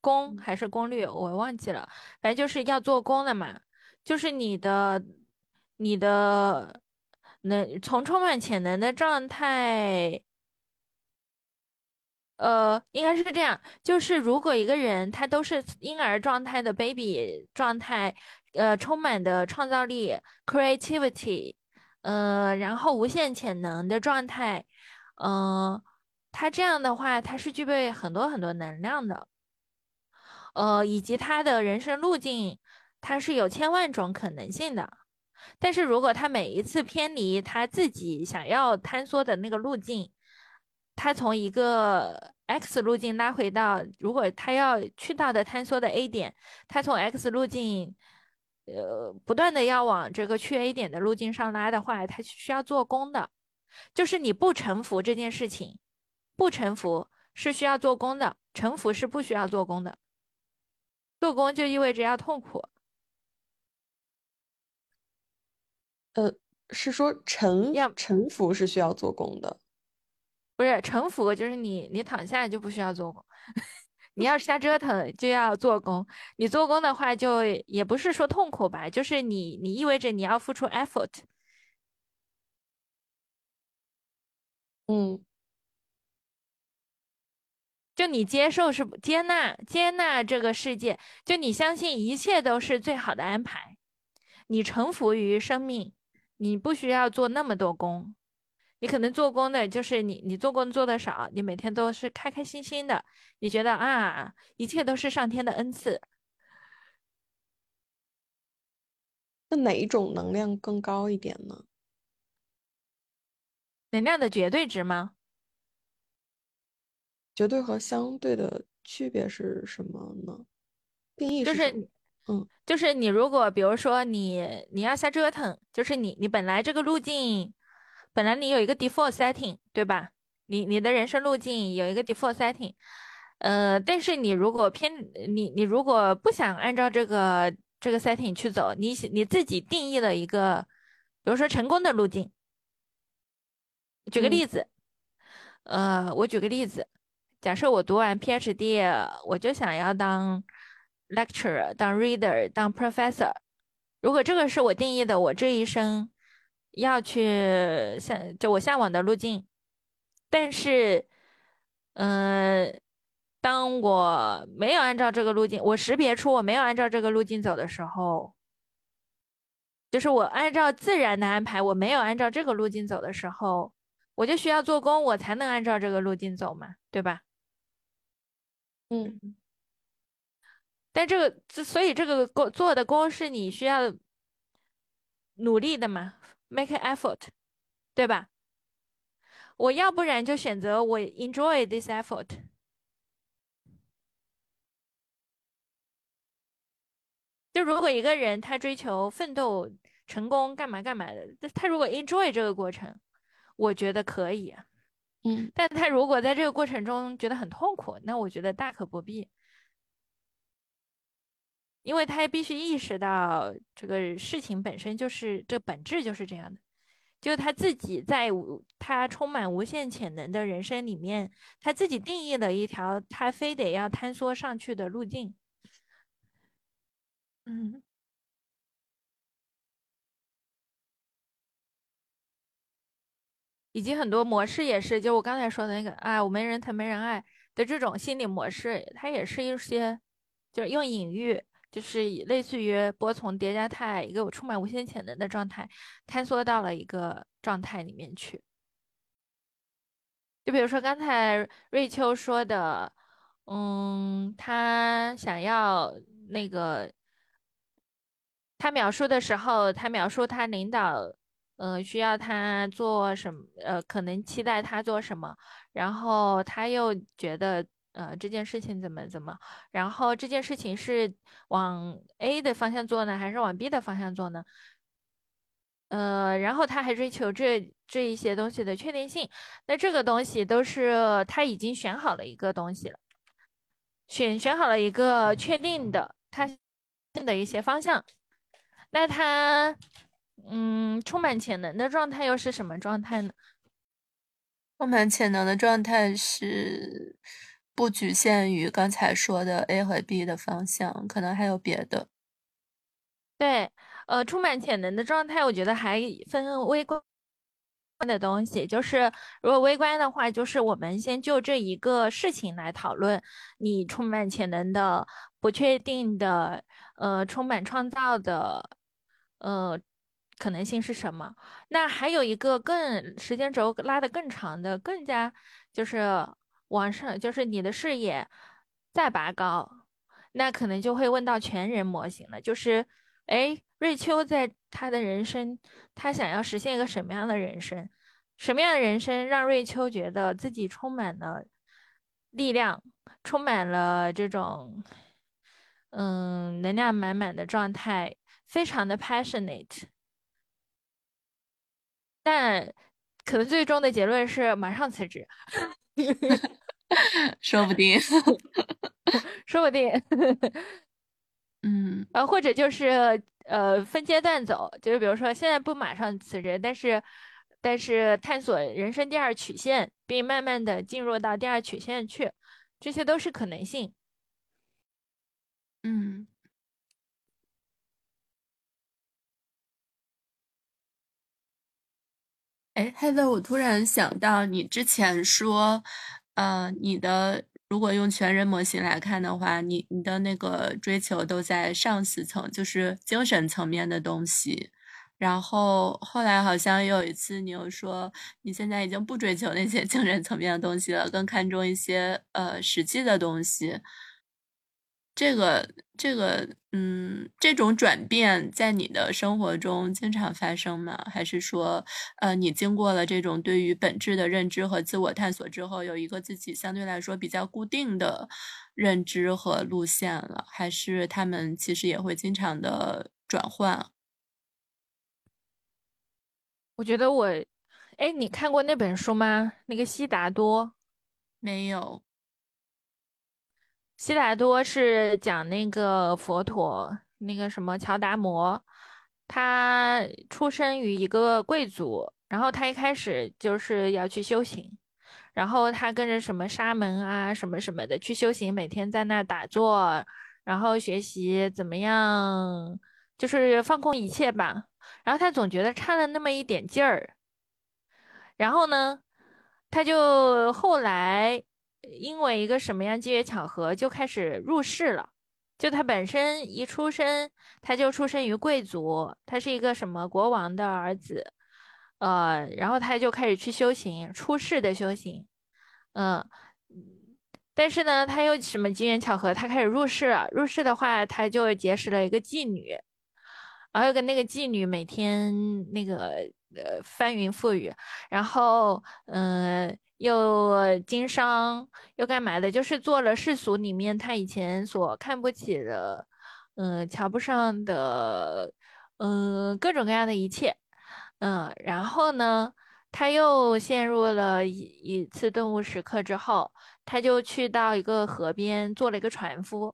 功还是功率，我忘记了，反正就是要做功的嘛。就是你的，你的能从充满潜能的状态。呃，应该是这样，就是如果一个人他都是婴儿状态的 baby 状态，呃，充满的创造力 creativity，呃，然后无限潜能的状态，嗯，他这样的话，他是具备很多很多能量的，呃，以及他的人生路径，他是有千万种可能性的，但是如果他每一次偏离他自己想要坍缩的那个路径，他从一个 x 路径拉回到，如果他要去到的坍缩的 A 点，他从 x 路径，呃，不断的要往这个去 A 点的路径上拉的话，他需要做功的。就是你不臣服这件事情，不臣服是需要做功的，臣服是不需要做功的。做功就意味着要痛苦。
呃，是说臣要臣服是需要做功的。
不是臣服，就是你你躺下就不需要做工，你要瞎折腾就要做工。你做工的话，就也不是说痛苦吧，就是你你意味着你要付出 effort。
嗯，
就你接受是接纳接纳这个世界，就你相信一切都是最好的安排，你臣服于生命，你不需要做那么多工。你可能做工的，就是你，你做工做的少，你每天都是开开心心的，你觉得啊，一切都是上天的恩赐。
那哪一种能量更高一点呢？
能量的绝对值吗？
绝对和相对的区别是什么呢？定义
就是，
嗯，
就是你如果比如说你你要瞎折腾，就是你你本来这个路径。本来你有一个 default setting，对吧？你你的人生路径有一个 default setting，呃，但是你如果偏你你如果不想按照这个这个 setting 去走，你你自己定义了一个，比如说成功的路径。举个例子，呃，我举个例子，假设我读完 PhD，我就想要当 lecturer，当 reader，当 professor。如果这个是我定义的，我这一生。要去向就我向往的路径，但是，嗯，当我没有按照这个路径，我识别出我没有按照这个路径走的时候，就是我按照自然的安排，我没有按照这个路径走的时候，我就需要做工，我才能按照这个路径走嘛，对吧？
嗯，
但这个，所以这个工做的工是你需要努力的嘛？Make an effort，对吧？我要不然就选择我 enjoy this effort。就如果一个人他追求奋斗、成功、干嘛干嘛的，他如果 enjoy 这个过程，我觉得可以。
嗯，
但他如果在这个过程中觉得很痛苦，那我觉得大可不必。因为他必须意识到这个事情本身就是这本质就是这样的，就他自己在他充满无限潜能的人生里面，他自己定义了一条他非得要坍缩上去的路径。嗯，以及很多模式也是，就我刚才说的那个啊，我没人疼没人爱的这种心理模式，它也是一些，就是用隐喻。就是以类似于波从叠加态，一个充满无限潜能的状态，坍缩到了一个状态里面去。就比如说刚才瑞秋说的，嗯，他想要那个，他描述的时候，他描述他领导，呃，需要他做什么，呃，可能期待他做什么，然后他又觉得。呃，这件事情怎么怎么？然后这件事情是往 A 的方向做呢，还是往 B 的方向做呢？呃，然后他还追求这这一些东西的确定性。那这个东西都是他已经选好了一个东西了，选选好了一个确定的他的一些方向。那他嗯，充满潜能的状态又是什么状态呢？
充满潜能的状态是。不局限于刚才说的 A 和 B 的方向，可能还有别的。
对，呃，充满潜能的状态，我觉得还分微观的东西。就是如果微观的话，就是我们先就这一个事情来讨论，你充满潜能的、不确定的、呃，充满创造的，呃，可能性是什么？那还有一个更时间轴拉的更长的，更加就是往上，就是你的视野再拔高，那可能就会问到全人模型了，就是。哎，瑞秋在他的人生，他想要实现一个什么样的人生？什么样的人生让瑞秋觉得自己充满了力量，充满了这种嗯能量满满的状态，非常的 passionate。但可能最终的结论是马上辞职，
说不定，
说不定。
嗯，
呃，或者就是呃分阶段走，就是比如说现在不马上辞职，但是但是探索人生第二曲线，并慢慢的进入到第二曲线去，这些都是可能性。
嗯，哎，，Hello！，我突然想到你之前说，呃，你的。如果用全人模型来看的话，你你的那个追求都在上四层，就是精神层面的东西。然后后来好像有一次，你又说你现在已经不追求那些 精神层面的东西了，更看重一些呃实际的东西。这个这个嗯，这种转变在你的生活中经常发生吗？还是说，呃，你经过了这种对于本质的认知和自我探索之后，有一个自己相对来说比较固定的认知和路线了？还是他们其实也会经常的转换？
我觉得我，哎，你看过那本书吗？那个悉达多？
没有。
悉达多是讲那个佛陀，那个什么乔达摩，他出生于一个贵族，然后他一开始就是要去修行，然后他跟着什么沙门啊什么什么的去修行，每天在那打坐，然后学习怎么样，就是放空一切吧。然后他总觉得差了那么一点劲儿，然后呢，他就后来。因为一个什么样机缘巧合，就开始入世了。就他本身一出生，他就出生于贵族，他是一个什么国王的儿子，呃，然后他就开始去修行，出世的修行，嗯，但是呢，他又什么机缘巧合，他开始入世了。入世的话，他就结识了一个妓女，然后跟那个妓女每天那个呃翻云覆雨，然后嗯。又经商又干嘛的？就是做了世俗里面他以前所看不起的，嗯，瞧不上的，嗯，各种各样的一切，嗯，然后呢，他又陷入了一一次顿悟时刻之后，他就去到一个河边做了一个船夫，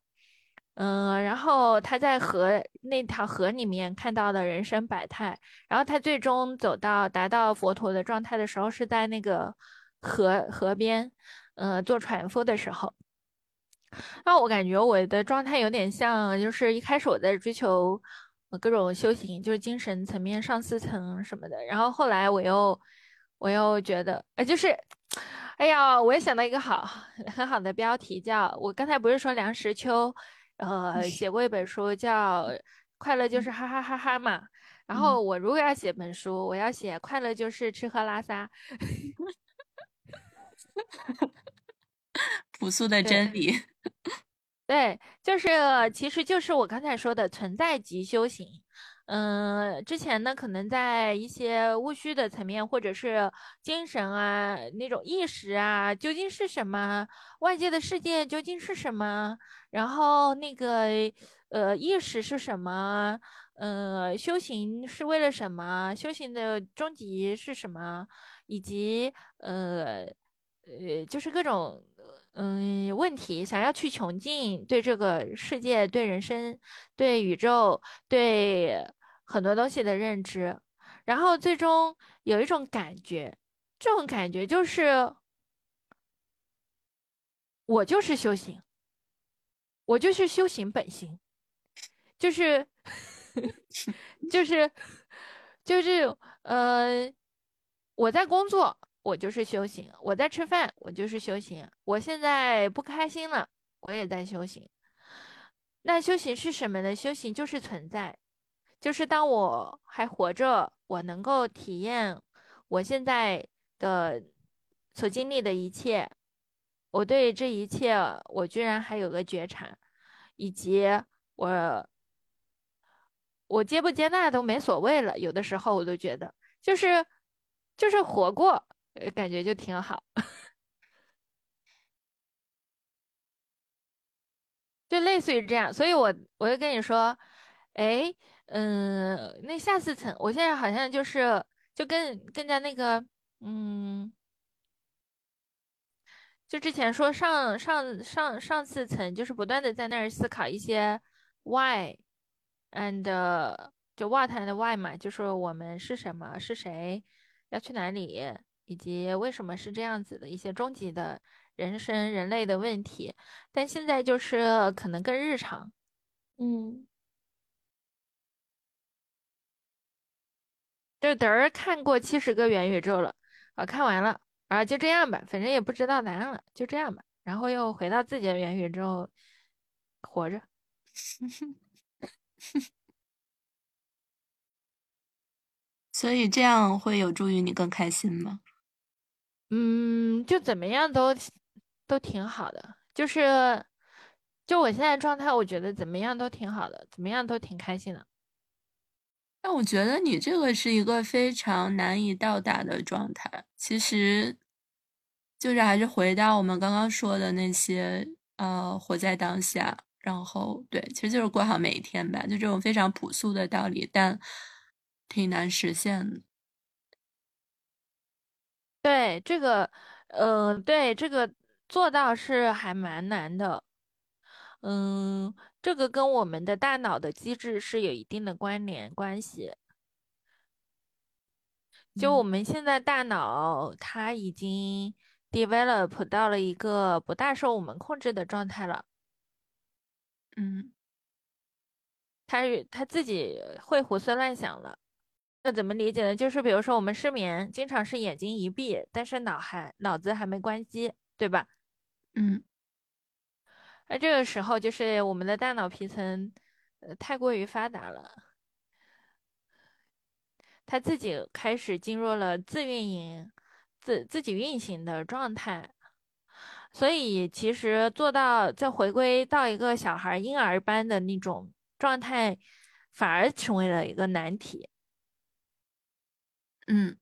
嗯，然后他在河那条河里面看到了人生百态，然后他最终走到达到佛陀的状态的时候，是在那个。河河边，呃，做船夫的时候，那我感觉我的状态有点像，就是一开始我在追求各种修行，就是精神层面上四层什么的，然后后来我又我又觉得，呃，就是，哎呀，我也想到一个好很好的标题，叫我刚才不是说梁实秋，呃，写过一本书叫《快乐就是哈哈哈哈》嘛，然后我如果要写本书，我要写快乐就是吃喝拉撒。
朴素的真理，
对，就是，其实就是我刚才说的存在即修行。嗯，之前呢，可能在一些务虚的层面，或者是精神啊，那种意识啊，究竟是什么？外界的世界究竟是什么？然后那个，呃，意识是什么？呃，修行是为了什么？修行的终极是什么？以及，呃。呃，就是各种嗯问题，想要去穷尽对这个世界、对人生、对宇宙、对很多东西的认知，然后最终有一种感觉，这种感觉就是我就是修行，我就是修行本心，就是 就是就是呃，我在工作，我就是修行；我在吃饭，我就是修行。我现在不开心了，我也在修行。那修行是什么呢？修行就是存在，就是当我还活着，我能够体验我现在的所经历的一切。我对这一切，我居然还有个觉察，以及我，我接不接纳都没所谓了。有的时候我都觉得，就是就是活过，感觉就挺好，就类似于这样。所以我我就跟你说，哎，嗯，那下次层，我现在好像就是就更更加那个，嗯。就之前说上上上上次层，就是不断的在那儿思考一些 why，and 就 what and why 嘛，就是我们是什么，是谁，要去哪里，以及为什么是这样子的一些终极的人生人类的问题。但现在就是可能更日常，
嗯，
就等儿看过七十个元宇宙了，啊，看完了。啊，就这样吧，反正也不知道答案了，就这样吧。然后又回到自己的元宇宙，活着。
所以这样会有助于你更开心吗？
嗯，就怎么样都都挺好的，就是就我现在状态，我觉得怎么样都挺好的，怎么样都挺开心的。
但我觉得你这个是一个非常难以到达的状态。其实，就是还是回到我们刚刚说的那些，呃，活在当下，然后对，其实就是过好每一天吧，就这种非常朴素的道理，但挺难实现的。
对这个，呃，对这个做到是还蛮难的。嗯。这个跟我们的大脑的机制是有一定的关联关系。就我们现在大脑，它已经 develop 到了一个不大受我们控制的状态了。
嗯，
它它自己会胡思乱想了。那怎么理解呢？就是比如说我们失眠，经常是眼睛一闭，但是脑还脑子还没关机，对吧？
嗯。
那这个时候就是我们的大脑皮层，呃，太过于发达了，它自己开始进入了自运营、自自己运行的状态，所以其实做到再回归到一个小孩婴儿般的那种状态，反而成为了一个难题。
嗯，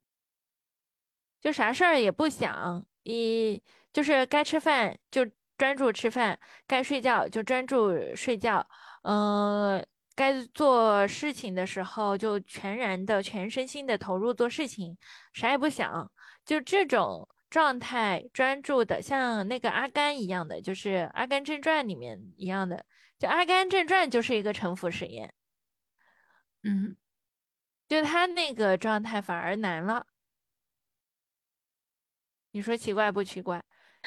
就啥事儿也不想，一就是该吃饭就。专注吃饭，该睡觉就专注睡觉，嗯，该做事情的时候就全然的、全身心的投入做事情，啥也不想，就这种状态专注的，像那个阿甘一样的，就是《阿甘正传》里面一样的，就《阿甘正传》就是一个沉浮实验，
嗯，
就他那个状态反而难了，你说奇怪不奇怪？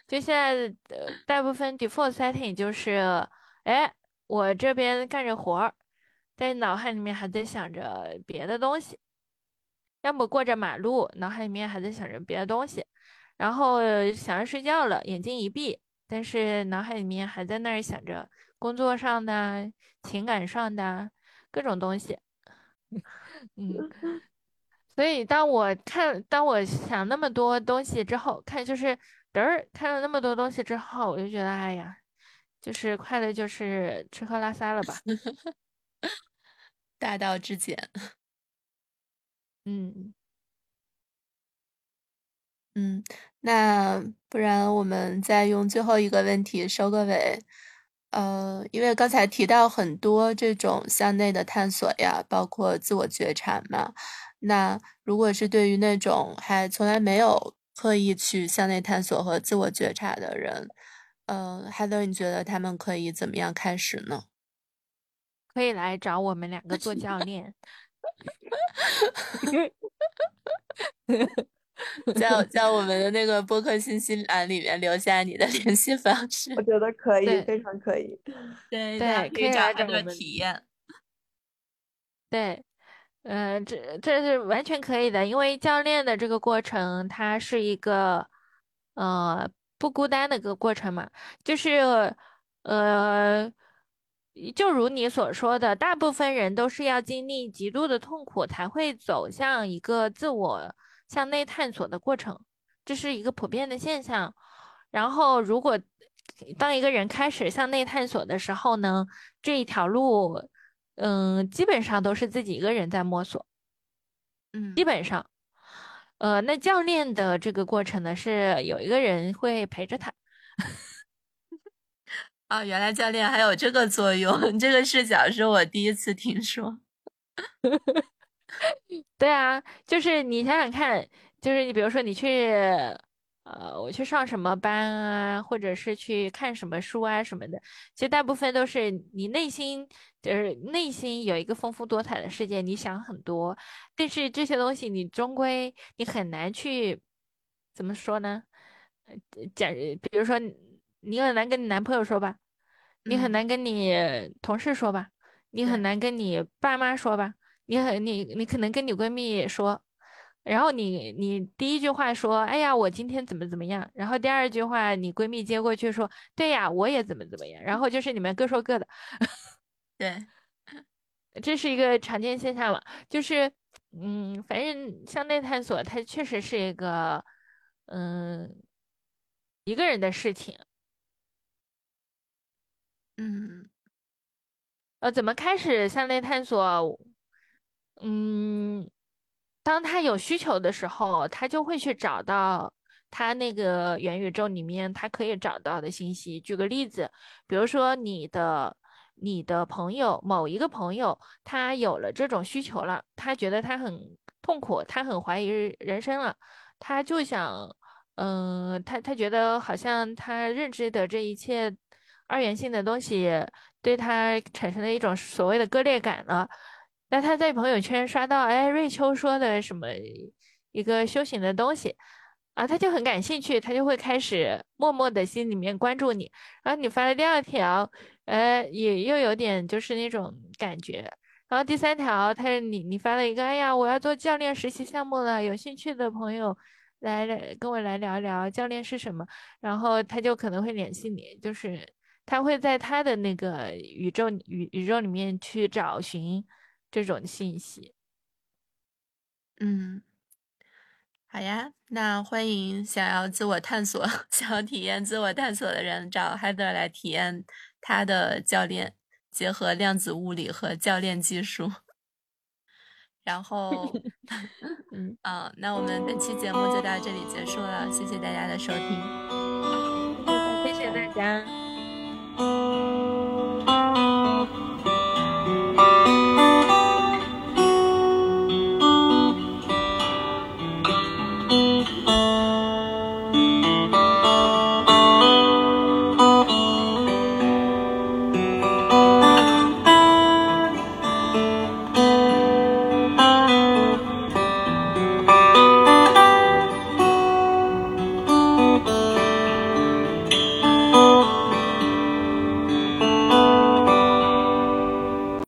就现在的大部分 default setting 就是，哎，我这边干着活儿，在脑海里面还在想着别的东西，要么过着马路，脑海里面还在想着别的东西，然后想要睡觉了，眼睛一闭，但是脑海里面还在那儿想着工作上的、情感上的各种东西，嗯，所以当我看，当我想那么多东西之后，看就是。嘚儿看了那么多东西之后，我就觉得，哎呀，就是快乐，就是吃喝拉撒了吧，
大道至简。
嗯
嗯，那不然我们再用最后一个问题收个尾。呃，因为刚才提到很多这种向内的探索呀，包括自我觉察嘛。那如果是对于那种还从来没有刻意去向内探索和自我觉察的人，嗯，Heather，你觉得他们可以怎么样开始呢？
可以来找我们两个做教练，
在在我们的那个播客信息栏里面留下你的联系方式。
我觉得可以，非常可以。
对
对，
可以找这个体验。
对，嗯，这这是完全可以的，因为教练的这个过程，它是一个呃不孤单的一个过程嘛，就是呃，就如你所说的，大部分人都是要经历极度的痛苦，才会走向一个自我向内探索的过程，这是一个普遍的现象。然后，如果当一个人开始向内探索的时候呢，这一条路，嗯，基本上都是自己一个人在摸索，
嗯，
基本上，呃，那教练的这个过程呢，是有一个人会陪着他。
啊，原来教练还有这个作用，这个视角是我第一次听说。
对啊，就是你想想看，就是你比如说你去。呃，我去上什么班啊，或者是去看什么书啊什么的，其实大部分都是你内心就是内心有一个丰富多彩的世界，你想很多，但是这些东西你终归你很难去怎么说呢？讲，比如说你很难跟你男朋友说吧，你很难跟你同事说吧，你很难跟你爸妈说吧，你很你你可能跟你闺蜜说。然后你你第一句话说，哎呀，我今天怎么怎么样？然后第二句话，你闺蜜接过去说，对呀，我也怎么怎么样。然后就是你们各说各的，
对，
这是一个常见现象了。就是，嗯，反正向内探索，它确实是一个，嗯，一个人的事情。
嗯，
呃，怎么开始向内探索？嗯。当他有需求的时候，他就会去找到他那个元宇宙里面他可以找到的信息。举个例子，比如说你的你的朋友某一个朋友，他有了这种需求了，他觉得他很痛苦，他很怀疑人生了，他就想，嗯，他他觉得好像他认知的这一切二元性的东西对他产生了一种所谓的割裂感了。那他在朋友圈刷到，哎，瑞秋说的什么一个修行的东西啊，他就很感兴趣，他就会开始默默的心里面关注你。然后你发了第二条，呃，也又有点就是那种感觉。然后第三条，他你你发了一个，哎呀，我要做教练实习项目了，有兴趣的朋友来来跟我来聊一聊教练是什么。然后他就可能会联系你，就是他会在他的那个宇宙宇宇宙里面去找寻。这种信息，
嗯，好呀，那欢迎想要自我探索、想要体验自我探索的人找 Heather 来体验他的教练，结合量子物理和教练技术。然后，嗯，啊，那我们本期节目就到这里结束了，谢谢大家的收听，
谢谢大家。